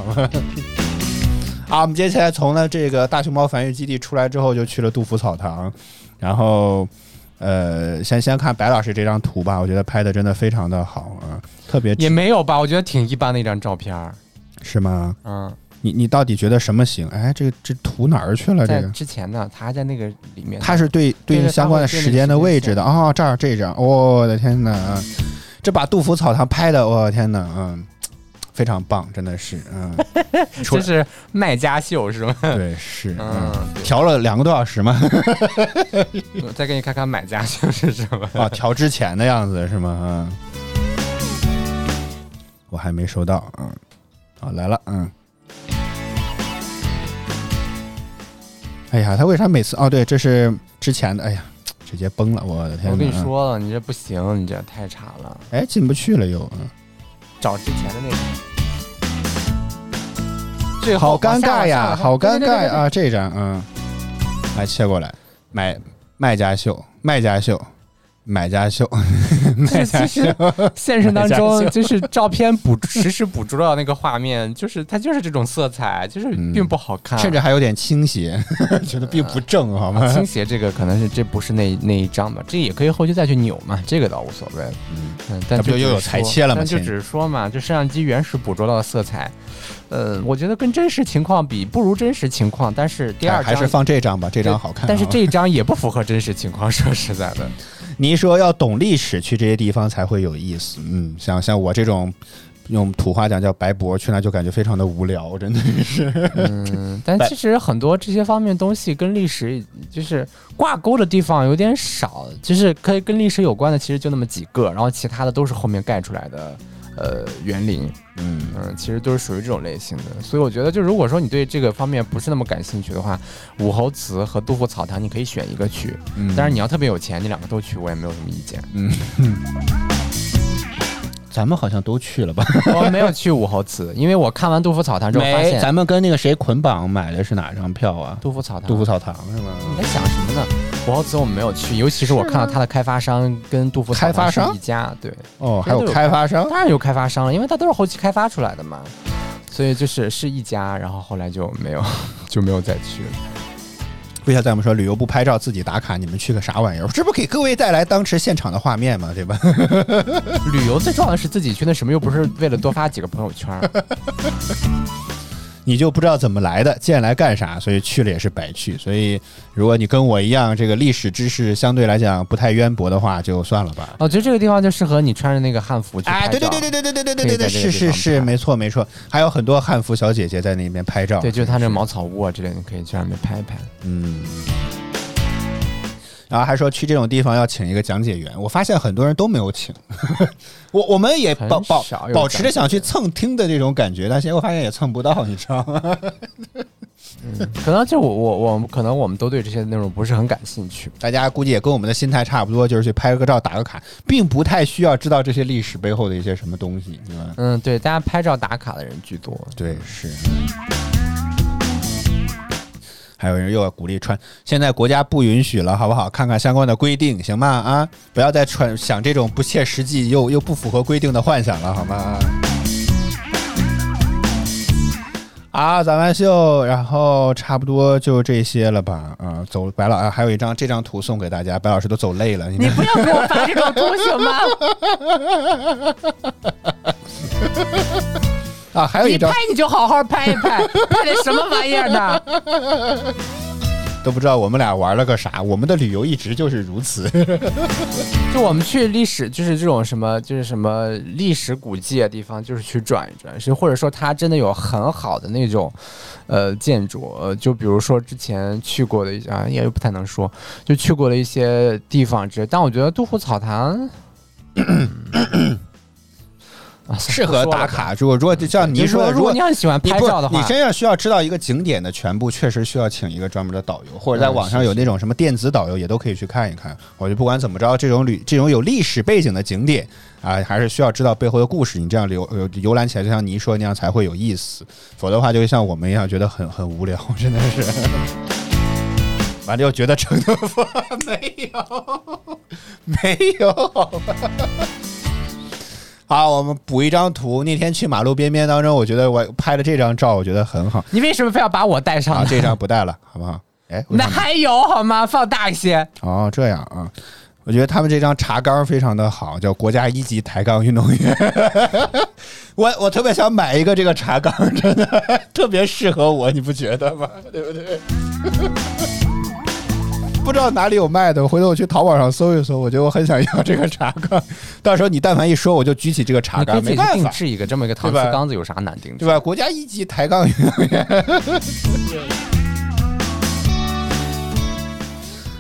好 我们接下来从呢这个大熊猫繁育基地出来之后，就去了杜甫草堂，然后呃，先先看白老师这张图吧，我觉得拍的真的非常的好啊，特别也没有吧？我觉得挺一般的一张照片。是吗？嗯，你你到底觉得什么行？哎，这这图哪儿去了？这个之前呢，他还在那个里面。它是对对应相关的时间的位置的哦，这儿这张，我的天哪，这把杜甫草堂拍的，我的天哪，嗯，非常棒，真的是，嗯，这是卖家秀是吗？对是，嗯，嗯，调了两个多小时吗？我再给你看看买家秀是什么。啊，调之前的样子是吗？嗯，我还没收到，嗯，好来了，嗯。哎呀，他为啥每次？哦，对，这是之前的。哎呀，直接崩了，我的天！我跟你，说了，你这不行，你这太差了。哎，进不去了又，嗯，找之前的那个。最后好尴尬呀，好尴尬！啊！啊！这张，嗯，来切过来，买卖家秀，卖家秀，买家秀，买家秀其实，现实当中，就是照片捕实时捕捉到那个画面，就是它就是这种色彩，就是嗯并不好看，甚至还有点倾斜，觉得并不正，好吗？倾斜这个可能是这不是那那一张吧，这也可以后期再去扭嘛，这个倒无所谓。嗯嗯，但不就又有裁切了嘛就只是说嘛，就摄像机原始捕捉到的色彩，呃，我觉得跟真实情况比不如真实情况，但是第二张还是放这张吧，这张好看啊。但是这一张也不符合真实情况，说实在的，你一说要懂历史，去这些地方才会有意思。嗯，像像我这种用土话讲叫白博，去那就感觉非常的无聊，真的是。嗯，但 其实很多这些方面东西跟历史就是挂钩的地方有点少，就是可以跟历史有关的，其实就那么几个，然后其他的都是后面盖出来的。呃，园林，嗯嗯，其实都是属于这种类型的，所以我觉得，就如果说你对这个方面不是那么感兴趣的话，武侯祠和杜甫草堂你可以选一个去，嗯，但是你要特别有钱，你两个都去，我也没有什么意见。嗯，咱们好像都去了吧？我没有去武侯祠，因为我看完杜甫草堂之后发现，咱们跟那个谁捆绑买的是哪张票啊？杜甫草堂，杜甫草堂是吗？你在想什么呢？武侯祠我们没有去，尤其是我看到它的开发商跟杜甫开发商一家，对，哦，还有开发商，当然有开发商了，因为它都是后期开发出来的嘛，所以就是是一家，然后后来就没有 就没有再去了。为啥在我们说旅游不拍照自己打卡？你们去个啥玩意儿？这不给各位带来当时现场的画面吗？对吧？旅游最重要的是自己去，那什么又不是为了多发几个朋友圈。你就不知道怎么来的，见来干啥？所以去了也是白去。所以如果你跟我一样，这个历史知识相对来讲不太渊博的话，就算了吧。我觉得这个地方就适合你穿着那个汉服去拍照。哎，对对对对对对对对对对，是是是，没错没错。还有很多汉服小姐姐在那边拍照。对，就是他那茅草屋啊之类，你可以去那边拍一拍。嗯。然后还说去这种地方要请一个讲解员，我发现很多人都没有请，我我们也保保保持着想去蹭听的这种感觉，但现在我发现也蹭不到，你知道吗？嗯，可能就我我我可能我们都对这些内容不是很感兴趣，大家估计也跟我们的心态差不多，就是去拍个照打个卡，并不太需要知道这些历史背后的一些什么东西，对吧？嗯，对，大家拍照打卡的人居多，对是。还有人又要鼓励穿，现在国家不允许了，好不好？看看相关的规定，行吗？啊，不要再穿想这种不切实际又又不符合规定的幻想了，好吗？啊，咱们秀，然后差不多就这些了吧？啊，走，白老啊，还有一张这张图送给大家，白老师都走累了，你不要给我发这种图行吗？啊，还有一张，你拍你就好好拍一拍，拍的什么玩意儿呢？都不知道我们俩玩了个啥。我们的旅游一直就是如此。就我们去历史，就是这种什么，就是什么历史古迹的地方，就是去转一转，是或者说它真的有很好的那种呃建筑，呃，就比如说之前去过的一啊，也不太能说，就去过的一些地方之类。但我觉得杜甫草堂。适合打卡。如果如果就像你说，如果你很喜欢拍照的话，你真要需要知道一个景点的全部，确实需要请一个专门的导游，或者在网上有那种什么电子导游，也都可以去看一看。我觉得不管怎么着，这种旅这种有历史背景的景点啊，还是需要知道背后的故事。你这样游游览起来，就像你说那样才会有意思。否则的话，就像我们一样，觉得很很无聊，真的是。完了又觉得成都没有没有。好，我们补一张图。那天去马路边边当中，我觉得我拍的这张照，我觉得很好。你为什么非要把我带上？这张不带了，好不好？哎，那还有好吗？放大一些。哦，这样啊，我觉得他们这张茶缸非常的好，叫国家一级抬杠运动员。我我特别想买一个这个茶缸，真的 特别适合我，你不觉得吗？对不对？不知道哪里有卖的，回头我去淘宝上搜一搜。我觉得我很想要这个茶缸，到时候你但凡一说，我就举起这个茶缸。没办法，定制一个这么一个陶瓷缸子，有啥难定制？对吧？国家一级抬杠运动员。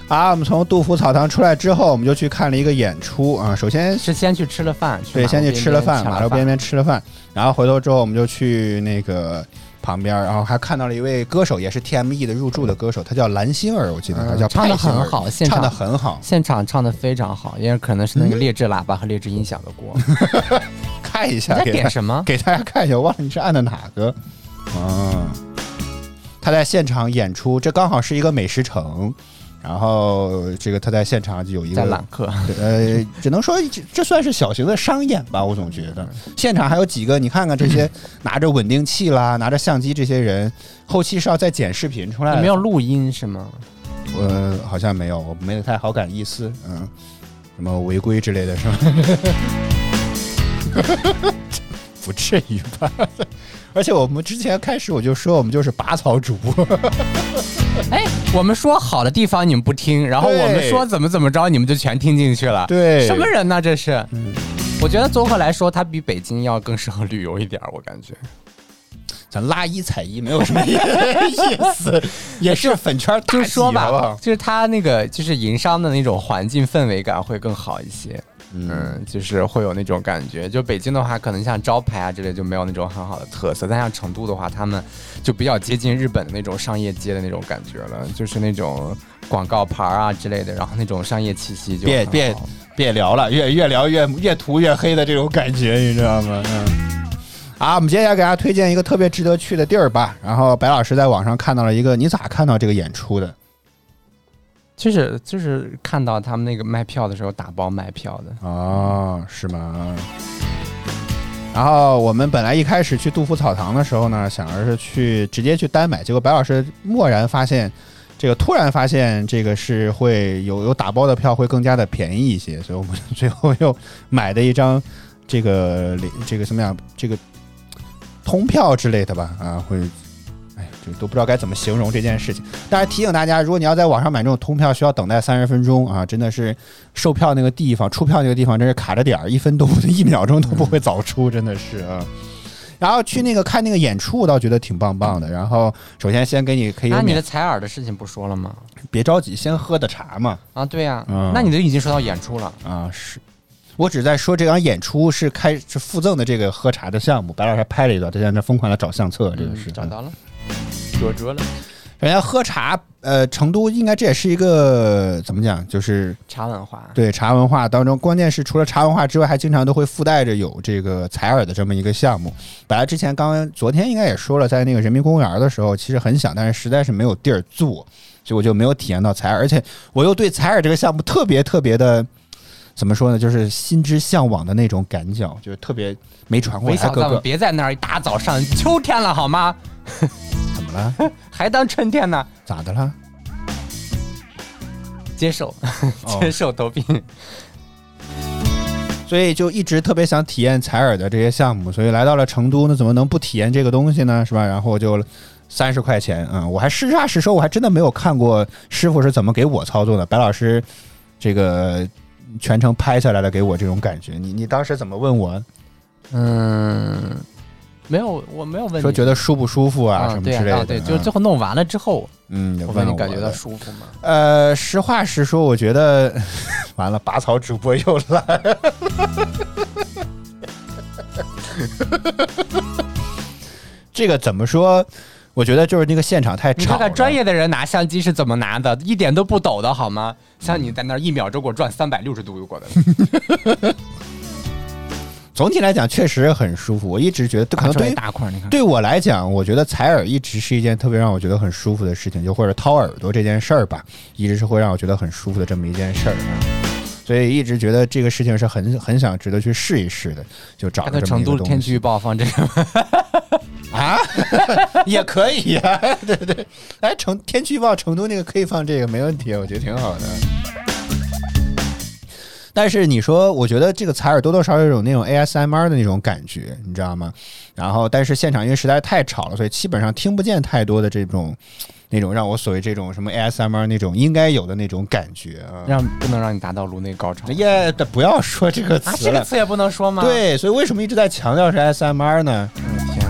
啊，我们从杜甫草堂出来之后，我们就去看了一个演出啊。首先是先去吃了饭，对，先去吃了饭，马路边边吃了饭，然后回头之后我们就去那个。旁边，然后还看到了一位歌手，也是 TME 的入驻的歌手，他叫蓝心儿，我记得他叫唱的很好，现唱的很好，现场唱的非常好，因为可能是那个劣质喇叭和劣质音响的锅。看一下，在点什么？给大家看一下，我忘了你是按的哪个？啊，他在现场演出，这刚好是一个美食城。然后这个他在现场就有一个在揽客，呃，只能说这这算是小型的商演吧，我总觉得现场还有几个，你看看这些 拿着稳定器啦、拿着相机这些人，后期是要再剪视频出来，没有录音是吗？我好像没有，我没太好感意思，嗯，什么违规之类的是吗？不至于吧？而且我们之前开始我就说我们就是拔草主播。哎，我们说好的地方你们不听，然后我们说怎么怎么着你们就全听进去了。对，什么人呢？这是。我觉得综合来说，它比北京要更适合旅游一点儿，我感觉。咱拉一踩一没有什么意思，也是粉圈大就是说吧，就是他那个就是营商的那种环境氛围感会更好一些。嗯，就是会有那种感觉。就北京的话，可能像招牌啊之类就没有那种很好的特色，但像成都的话，他们就比较接近日本的那种商业街的那种感觉了，就是那种广告牌啊之类的，然后那种商业气息就很别别别聊了，越越聊越越涂越黑的这种感觉，你知道吗？嗯。好，我们接下来给大家推荐一个特别值得去的地儿吧。然后白老师在网上看到了一个，你咋看到这个演出的？就是就是看到他们那个卖票的时候打包卖票的，哦，是吗？然后我们本来一开始去杜甫草堂的时候呢，想着是去直接去单买，结果白老师蓦然发现，这个突然发现这个是会有有打包的票会更加的便宜一些，所以我们最后又买的一张这个这个什么样这个通票之类的吧，啊，会。都不知道该怎么形容这件事情。但是提醒大家，如果你要在网上买这种通票，需要等待三十分钟啊，真的是售票那个地方、出票那个地方，真是卡着点儿，一分都不一秒钟都不会早出，真的是啊。然后去那个看那个演出，我倒觉得挺棒棒的。然后首先先给你可以那你的采耳的事情不说了吗？别着急，先喝的茶嘛。啊，对呀、嗯那你都已经说到演出了，啊，是。我只在说这场演出是开是附赠的这个喝茶的项目，白老师还拍了一段，他现在在疯狂的找相册，这个是、嗯找到了，捉捉了，人家喝茶，呃，成都应该这也是一个怎么讲，就是茶文化，对茶文化当中，关键是除了茶文化之外，还经常都会附带着有这个采耳的这么一个项目。本来之前刚刚昨天应该也说了，在那个人民公园的时候，其实很想，但是实在是没有地儿做，所以我就没有体验到采耳，而且我又对采耳这个项目特别特别的。怎么说呢？就是心之向往的那种感觉，就是特别没传过来。哥哥别在那儿一大早上，秋天了好吗？怎么了？还 当春天呢？咋的了？接受，哦接受头病。所以就一直特别想体验采耳的这些项目，所以来到了成都，那怎么能不体验这个东西呢？是吧？然后我就三十块钱，嗯，我还实话实说，我还真的没有看过师傅是怎么给我操作的。白老师这个全程拍下来了，给我这种感觉。你你当时怎么问我？嗯，没有，我没有问你说觉得舒不舒服啊，什么之类的？啊对，就是最嗯后弄完了之后，嗯，我问你感觉到舒服吗？呃，实话实说，我觉得 完了，拔草主播又来了。这个怎么说？我觉得就是那个现场太吵了。你看看专业的人拿相机是怎么拿的，一点都不抖的好吗？像你在那儿一秒钟给我转三百六十度过来了，总体来讲确实很舒服。我一直觉得，可能对于大块，你看。对我来讲，我觉得采耳一直是一件特别让我觉得很舒服的事情，就或者掏耳朵这件事儿吧，一直是会让我觉得很舒服的这么一件事儿。嗯所以一直觉得这个事情是很很想值得去试一试的，就找这成都一个东西天气预报放这个，啊，也可以 呀、对对，哎，成天气预报成都那个可以放这个，没问题，我觉得挺好的。但是你说，我觉得这个采耳多多少少有种那种 ASMR 的那种感觉，你知道吗？然后，但是现场因为实在太吵了，所以基本上听不见太多的这种那种让我所谓这种什么 ASMR 那种应该有的那种感觉啊。让不能让你达到颅内高潮。耶，不要说这个啊，词了。这个词也不能说吗？，对，所以为什么一直在强调是 ASMR 呢？天哪，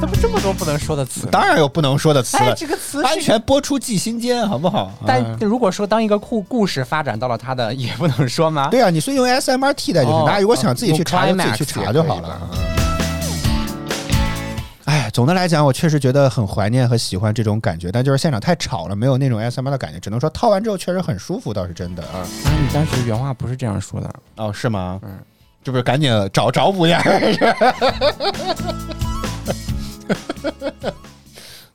怎么这么多不能说的词？当然有不能说的词了哎，，这个词是。安全播出记心间，好不好？但啊如果说当一个故故事发展到了它的，也不能说吗？对啊，你所以用 SMR 替代就行。哦大家如果想自己去查，就自己去查就好了。哎，总的来讲，我确实觉得很怀念和喜欢这种感觉，但就是现场太吵了，没有那种 SMR 的感觉。只能说掏完之后确实很舒服，倒是真的啊。啊，你当时原话不是这样说的。哦，是吗？嗯，这不是赶紧找找补呀？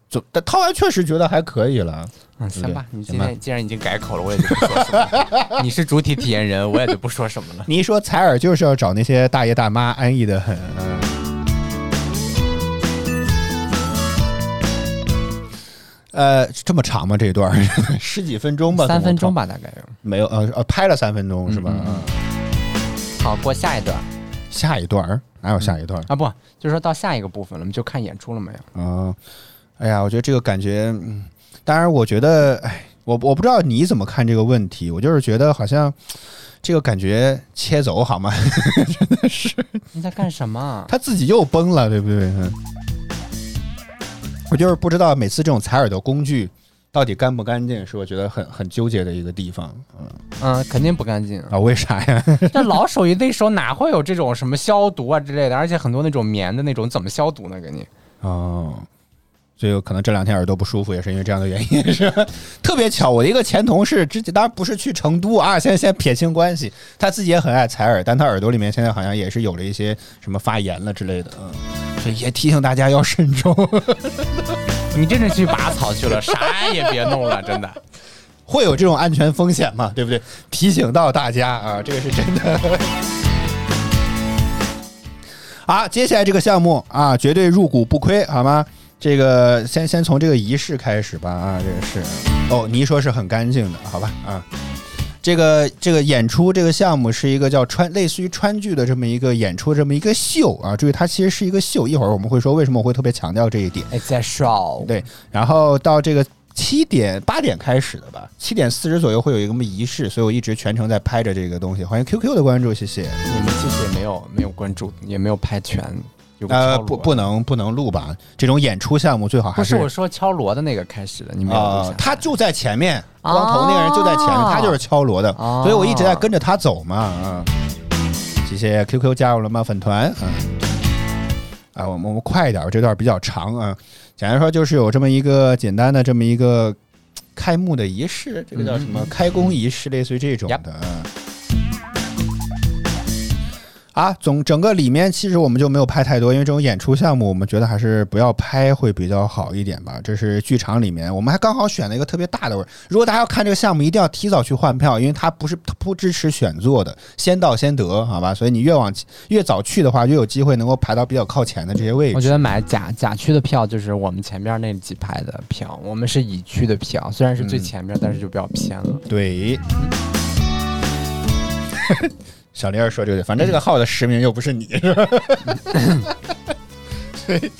总但掏完确实觉得还可以了。嗯，行吧，你今行吧天既然已经改口了，我也就不说什么了。你是主体体验人，我也就不说什么了。你一说采耳，就是要找那些大爷大妈安逸的很。嗯呃，这么长吗？这一段十几分钟吧，三分钟吧，大概有。没有，呃呃，拍了三分钟是吧？嗯嗯嗯好，过下一段下一段儿哪有下一段儿？啊？不，就是说到下一个部分了，我们就看演出了没有？啊、哎呀，我觉得这个感觉，嗯，当然，我觉得，哎，我我不知道你怎么看这个问题，我就是觉得好像这个感觉切走好吗？真的是你在干什么？他自己又崩了，对不对？嗯我就是不知道每次这种采耳的工具到底干不干净，是我觉得很很纠结的一个地方。嗯嗯，肯定不干净。啊，为啥呀？那老手艺那时候哪会有这种什么消毒啊之类的？而且很多那种棉的那种，怎么消毒呢？给你哦，所以可能这两天耳朵不舒服，也是因为这样的原因，是吧？特别巧，我的一个前同事之前当然不是去成都啊，现在先撇清关系，他自己也很爱采耳，但他耳朵里面现在好像也是有了一些什么发炎了之类的，嗯，所以也提醒大家要慎重，你真的去拔草去了，啥也别弄了，真的。会有这种安全风险嘛，对不对？提醒到大家啊，这个是真的。好，接下来这个项目啊，绝对入股不亏，好吗？这个先先从这个仪式开始吧啊，这个是哦，你一说是很干净的，好吧啊。这个这个演出这个项目是一个叫川类似于川剧的这么一个演出这么一个秀啊，注意它其实是一个秀，一会儿我们会说为什么我会特别强调这一点。It's a show。对，然后到这个七点八点开始的吧，七点四十左右会有一个什么仪式，所以我一直全程在拍着这个东西。欢迎 QQ 的关注，谢谢。你们其实也没有没有关注，也没有拍全。有个呃，不不能不能录吧？这种演出项目最好还是不是我说敲锣的那个开始的，你没有录下来啊，他就在前面，光头那个人就在前面，哦他就是敲锣的，哦所以我一直在跟着他走嘛。啊，谢谢 QQ 加入了吗？粉团，嗯，啊，我们我们快一点，这段比较长啊。简单说就是有这么一个简单的这么一个开幕的仪式，这个叫什么？开工仪式，类似于这种的。嗯啊，总整个里面其实我们就没有拍太多，因为这种演出项目，我们觉得还是不要拍会比较好一点吧。这是剧场里面，我们还刚好选了一个特别大的位。如果大家要看这个项目，一定要提早去换票，因为它不是它不支持选座的，先到先得，好吧？所以你越往越早去的话，越有机会能够排到比较靠前的这些位置。我觉得买甲甲区的票就是我们前边那几排的票，我们是乙区的票，虽然是最前边，但是就比较偏了。对。小玲儿说这个对，反正这个号的实名又不是你，是吧？对。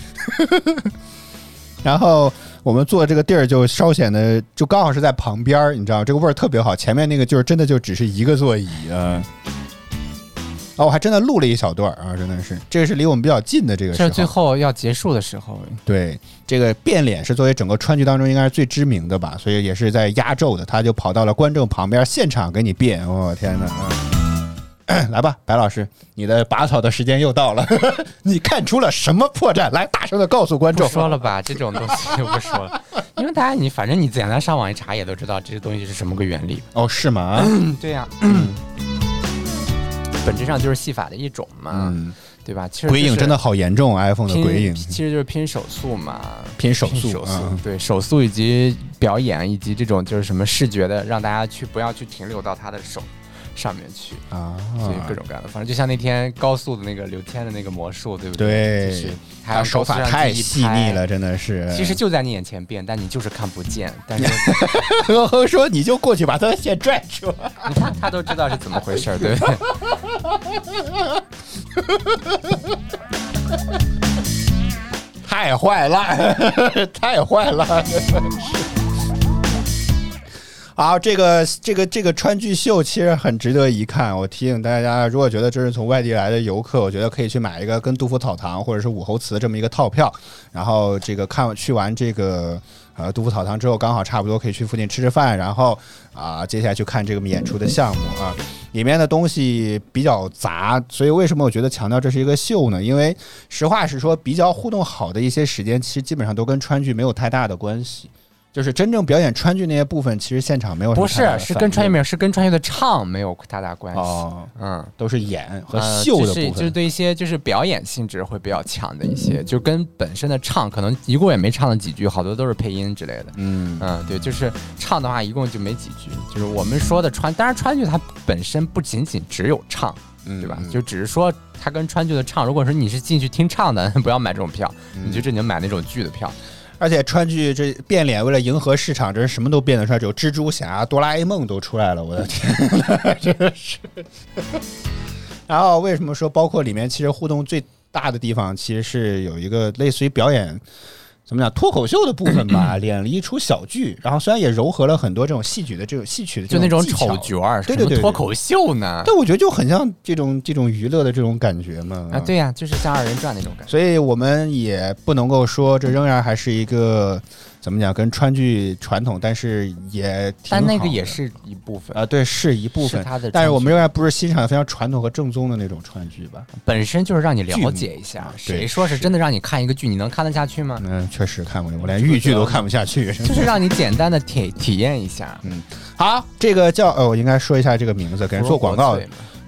然后我们坐这个地儿就稍显得就刚好是在旁边儿，你知道这个味儿特别好。前面那个就是真的就只是一个座椅啊。哦，我还真的录了一小段儿啊，真的是，这个是离我们比较近的这个时候。这是最后要结束的时候，对，这个变脸是作为整个川剧当中应该是最知名的吧，所以也是在压轴的，他就跑到了观众旁边现场给你变，我、天哪！啊 来吧，白老师，你的拔草的时间又到了，你看出了什么破绽？来，大声的告诉观不众。说了吧，这种东西就不说了，因为大家你反正你简单上网一查也都知道这些东西是什么个原理。哦，是吗？嗯，对呀、本质上就是戏法的一种嘛，嗯，对吧？其实鬼影真的好严重，iPhone 的鬼影。其实就是拼手速嘛，拼手速拼手速，嗯对手速以及表演以及这种就是什么视觉的，让大家去不要去停留到他的手上面去，啊，所以各种各样的，反正就像那天高速的那个刘天的那个魔术，对不对就是还他手法太细腻了，。真的是。其实就在你眼前变，但你就是看不见。但是呵 呵说你就过去把他的线拽出来。你看，他都知道是怎么回事儿，对不对？太坏了，太坏了！好，这个这个这个川剧秀其实很值得一看。我提醒大家，如果觉得这是从外地来的游客，我觉得可以去买一个跟杜甫草堂或者是武侯祠这么一个套票，然后这个看去完这个呃杜甫草堂之后，刚好差不多可以去附近吃吃饭，然后啊、接下来去看这个演出的项目啊。里面的东西比较杂，所以为什么我觉得强调这是一个秀呢？因为实话实说，比较互动好的一些时间，其实基本上都跟川剧没有太大的关系。就是真正表演川剧那些部分，其实现场没有不是是跟川剧没有，是跟川剧的唱没有太大关系。哦，嗯。都是演和呃秀的部就是就是。对一些就是表演性质会比较强的一些，就跟本身的唱可能一共也没唱了几句，好多都是配音之类的。嗯嗯，对，就是唱的话一共就没几句，就是我们说的川，当然川剧它本身不仅仅只有唱，嗯对吧？就只是说它跟川剧的唱，如果说你是进去听唱的，不要买这种票，嗯你就只能买那种剧的票。而且川剧这变脸，为了迎合市场，真是什么都变得出来，只有蜘蛛侠、哆啦 A 梦都出来了，我的天呐，真的是。然后为什么说包括里面其实互动最大的地方，其实是有一个类似于表演怎么讲脱口秀的部分吧，演了一出小剧，然后虽然也糅合了很多这种戏曲的这种戏曲的这就那种丑角儿，对对对脱口秀呢？但我觉得就很像这种这种娱乐的这种感觉嘛。啊，对呀、就是像二人转那种感觉。所以我们也不能够说这仍然还是一个怎么讲，跟川剧传统，但是也挺但那个也是一部分，啊，对，是一部分是但是我们仍然不是欣赏非常传统和正宗的那种川剧吧？本身就是让你了解一下。谁说是真的让你看一个剧，你能看得下去吗？嗯，确实看过，我连豫剧都看不下去。就是让你简单的体体验一下。嗯好，这个叫呃，我应该说一下这个名字，给人做广告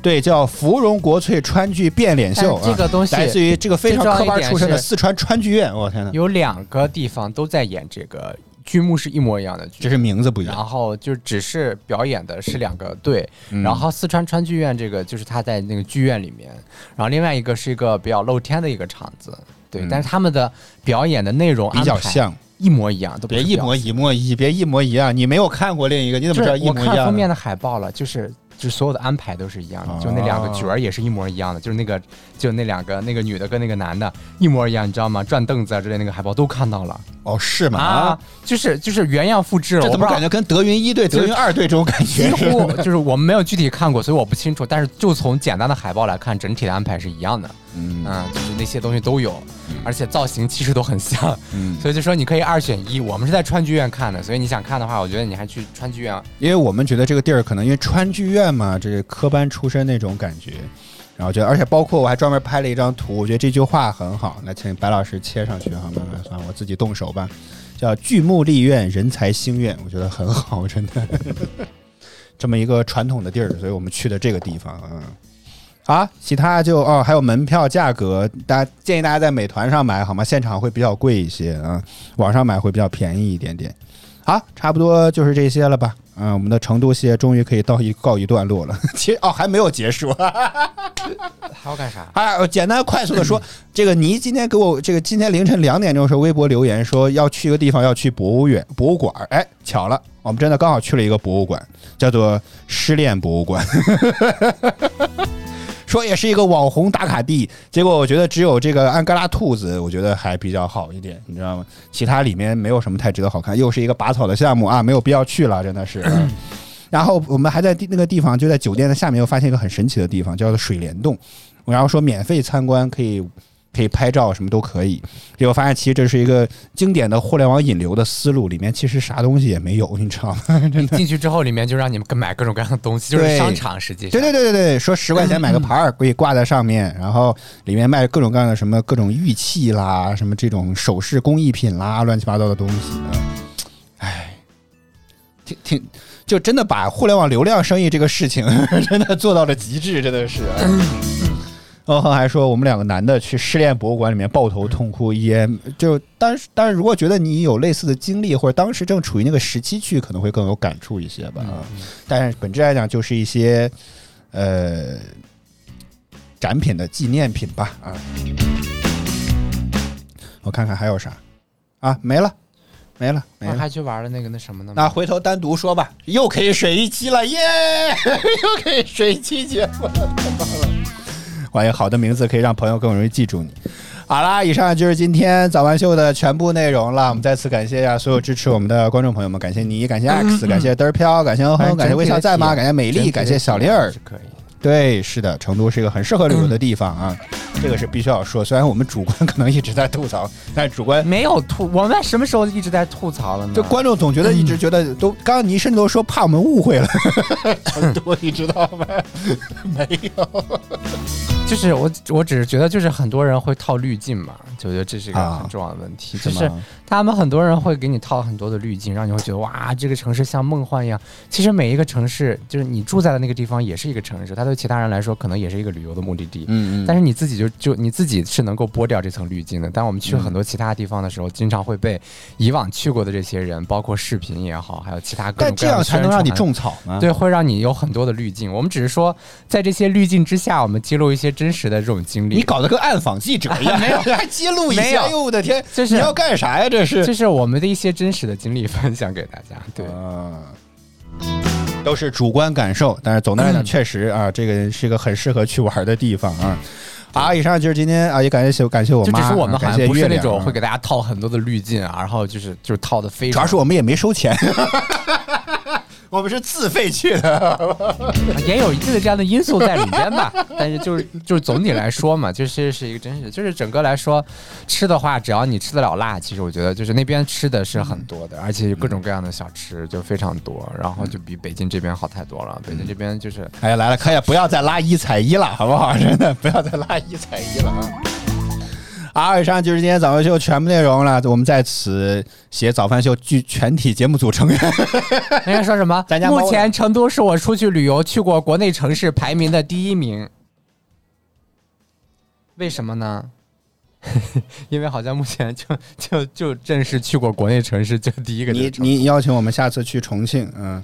对，叫芙蓉国粹川剧变脸秀。这个东西啊来自于这个非常科班出身的四川川剧院。我天哪，有两个地方都在演这个剧目是一模一样的剧，这是名字不一样。然后就只是表演的是两个队，嗯然后四川川剧院这个就是他在那个剧院里面，然后另外一个是一个比较露天的一个场子，对，嗯但是他们的表演的内容比较像，一模一样，都别一模一模一，别一模一样。你没有看过另一个，你怎么知一模一样我？看封面的海报了，就是就是所有的安排都是一样的，哦就那两个角儿也是一模一样的，就是那个就那两个那个女的跟那个男的一模一样，你知道吗？转凳子啊之类那个海报都看到了哦，是吗？啊，就是就是原样复制了，这怎么感觉跟德云一队、德云二队这种感觉几？乎就是我们没有具体看过，所以我不清楚。但是就从简单的海报来看，整体的安排是一样的。嗯啊，就是那些东西都有，而且造型其实都很像。嗯，所以就说你可以二选一。我们是在川剧院看的，所以你想看的话，我觉得你还去川剧院。因为我们觉得这个地儿可能因为川剧院嘛，这是科班出身那种感觉，然后觉得，而且包括我还专门拍了一张图，我觉得这句话很好，来请白老师切上去哈，慢慢？算了，我自己动手吧。叫剧目立院，人才兴院，我觉得很好，真的。这么一个传统的地儿，所以我们去的这个地方，嗯。好，其他就哦，还有门票价格，大家建议大家在美团上买好吗？现场会比较贵一些啊，网上买会比较便宜一点点。好，差不多就是这些了吧？嗯，我们的成都系列终于可以到一告一段落了。其实哦，还没有结束。还要干啥？啊，我简单快速的说，这个倪今天给我这个今天凌晨两点钟的时候微博留言说要去一个地方，要去博物院博物馆。哎，巧了，我们真的刚好去了一个博物馆，叫做失恋博物馆。说也是一个网红打卡地，结果我觉得只有这个安哥拉兔子，我觉得还比较好一点，你知道吗？其他里面没有什么太值得好看，又是一个拔草的项目啊，没有必要去了，真的是。啊 然后我们还在地那个地方，就在酒店的下面又发现一个很神奇的地方，叫做水帘洞。然后说免费参观，可以可以拍照，什么都可以。结果发现其实这是一个经典的互联网引流的思路，里面其实啥东西也没有，你知道吗？真的。进去之后，里面就让你们买各种各样的东西，就是商场，实际上。对对对对对，说十块钱买个牌儿可以挂在上面，然后里面卖各种各样的什么各种玉器啦，什么这种首饰工艺品啦，乱七八糟的东西。嗯唉，挺挺就真的把互联网流量生意这个事情 真的做到了极致，真的是。欧恒还说，我们两个男的去失恋博物馆里面抱头痛哭，也就但是但是如果觉得你有类似的经历，或者当时正处于那个时期去，可能会更有感触一些吧。啊但是本质来讲，就是一些呃展品的纪念品吧。啊，我看看还有啥啊？没了，没了，没了。我还去玩了那个那什么呢？那回头单独说吧，又可以水一期了，耶！又可以水一期节目了，太棒了！欢迎好的名字可以让朋友更容易记住你。好啦，以上就是今天早安秀的全部内容了。我们再次感谢一下所有支持我们的观众朋友们，感谢你，感谢 X，感谢嘚儿飘，感谢欧恒，感谢微笑在吗？感谢美丽，感谢小丽儿。可以。对，是的，成都是一个很适合旅游的地方啊，这个是必须要说。虽然我们主观可能一直在吐槽，但是主观没有吐，我们什么时候一直在吐槽了呢？就观众总觉得一直觉得都，刚刚你甚至都说怕我们误会了，成 都你知道吗？没有，就是我，我只是觉得，就是很多人会套滤镜嘛，就觉得这是一个啊很重要的问题，就是他们很多人会给你套很多的滤镜，让你会觉得哇，这个城市像梦幻一样。其实每一个城市，就是你住在的那个地方，也是一个城市，它对其他人来说可能也是一个旅游的目的地。嗯嗯但是你自己就就你自己是能够剥掉这层滤镜的。当我们去很多其他地方的时候，经常会被以往去过的这些人，包括视频也好，还有其他各种各样的但这样才能让你种草呢。对，会让你有很多的滤镜。我们只是说，在这些滤镜之下，我们揭露一些真实的这种经历。你搞得跟暗访记者一样，没有 还揭露一下，哎呦我的天，这是你要干啥呀？这是这是我们的一些真实的经历分享给大家。对，啊，都是主观感受，但是总的来讲，嗯。确实啊，这个是一个很适合去玩的地方啊。好，以上就是今天啊，也感谢感谢我妈，就只是我们好感像不是那种会给大家套很多的滤镜啊，然后就是就是套的非常，主要是我们也没收钱，我们是自费去的。也有一定的这样的因素在里边吧。但是就是就是总体来说嘛，就是是一个真实，就是整个来说吃的话，只要你吃得了辣，其实我觉得就是那边吃的是很多的，而且有各种各样的小吃就非常多，然后就比北京这边好太多了。北京这边就是哎呀，来了，可以不要再拉一踩一了，好不好？真的不要再拉一踩一了啊！好，以上就是今天早饭秀全部内容了。我们在此写早饭秀剧全体节目组成员，人家说什么咱家？目前成都是我出去旅游去过国内城市排名的第一名。为什么呢？因为好像目前就就就正式去过国内城市就第一个你。你邀请我们下次去重庆，嗯。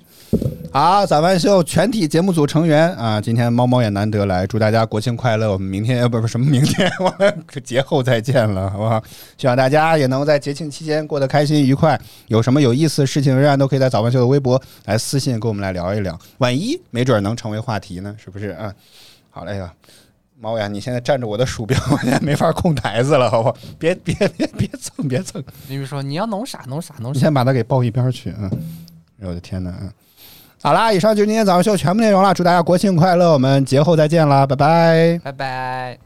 好，早饭秀全体节目组成员啊，今天猫猫也难得来，祝大家国庆快乐！我们明天呃不不什么明天，我们节后再见了，好不好？希望大家也能在节庆期间过得开心愉快。有什么有意思的事情，仍然都可以在早饭秀的微博来私信跟我们来聊一聊，万一没准能成为话题呢，是不是啊？好嘞呀。猫呀，你现在占着我的鼠标，我现在没法控台子了，好不好？别别别别蹭，别蹭！比如说你要弄啥弄啥弄你啥。先把它给抱一边去，嗯，哎呦我的天呐，嗯，好啦，以上就是今天早上秀全部内容了，祝大家国庆快乐，我们节后再见啦，拜拜。拜拜，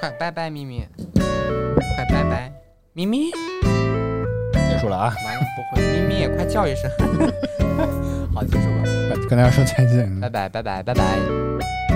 快拜拜，咪咪，快拜拜，咪咪，结束了啊，完了不会，咪咪也快叫一声。好，结束吧，跟大家说再见。拜拜，拜拜，拜拜。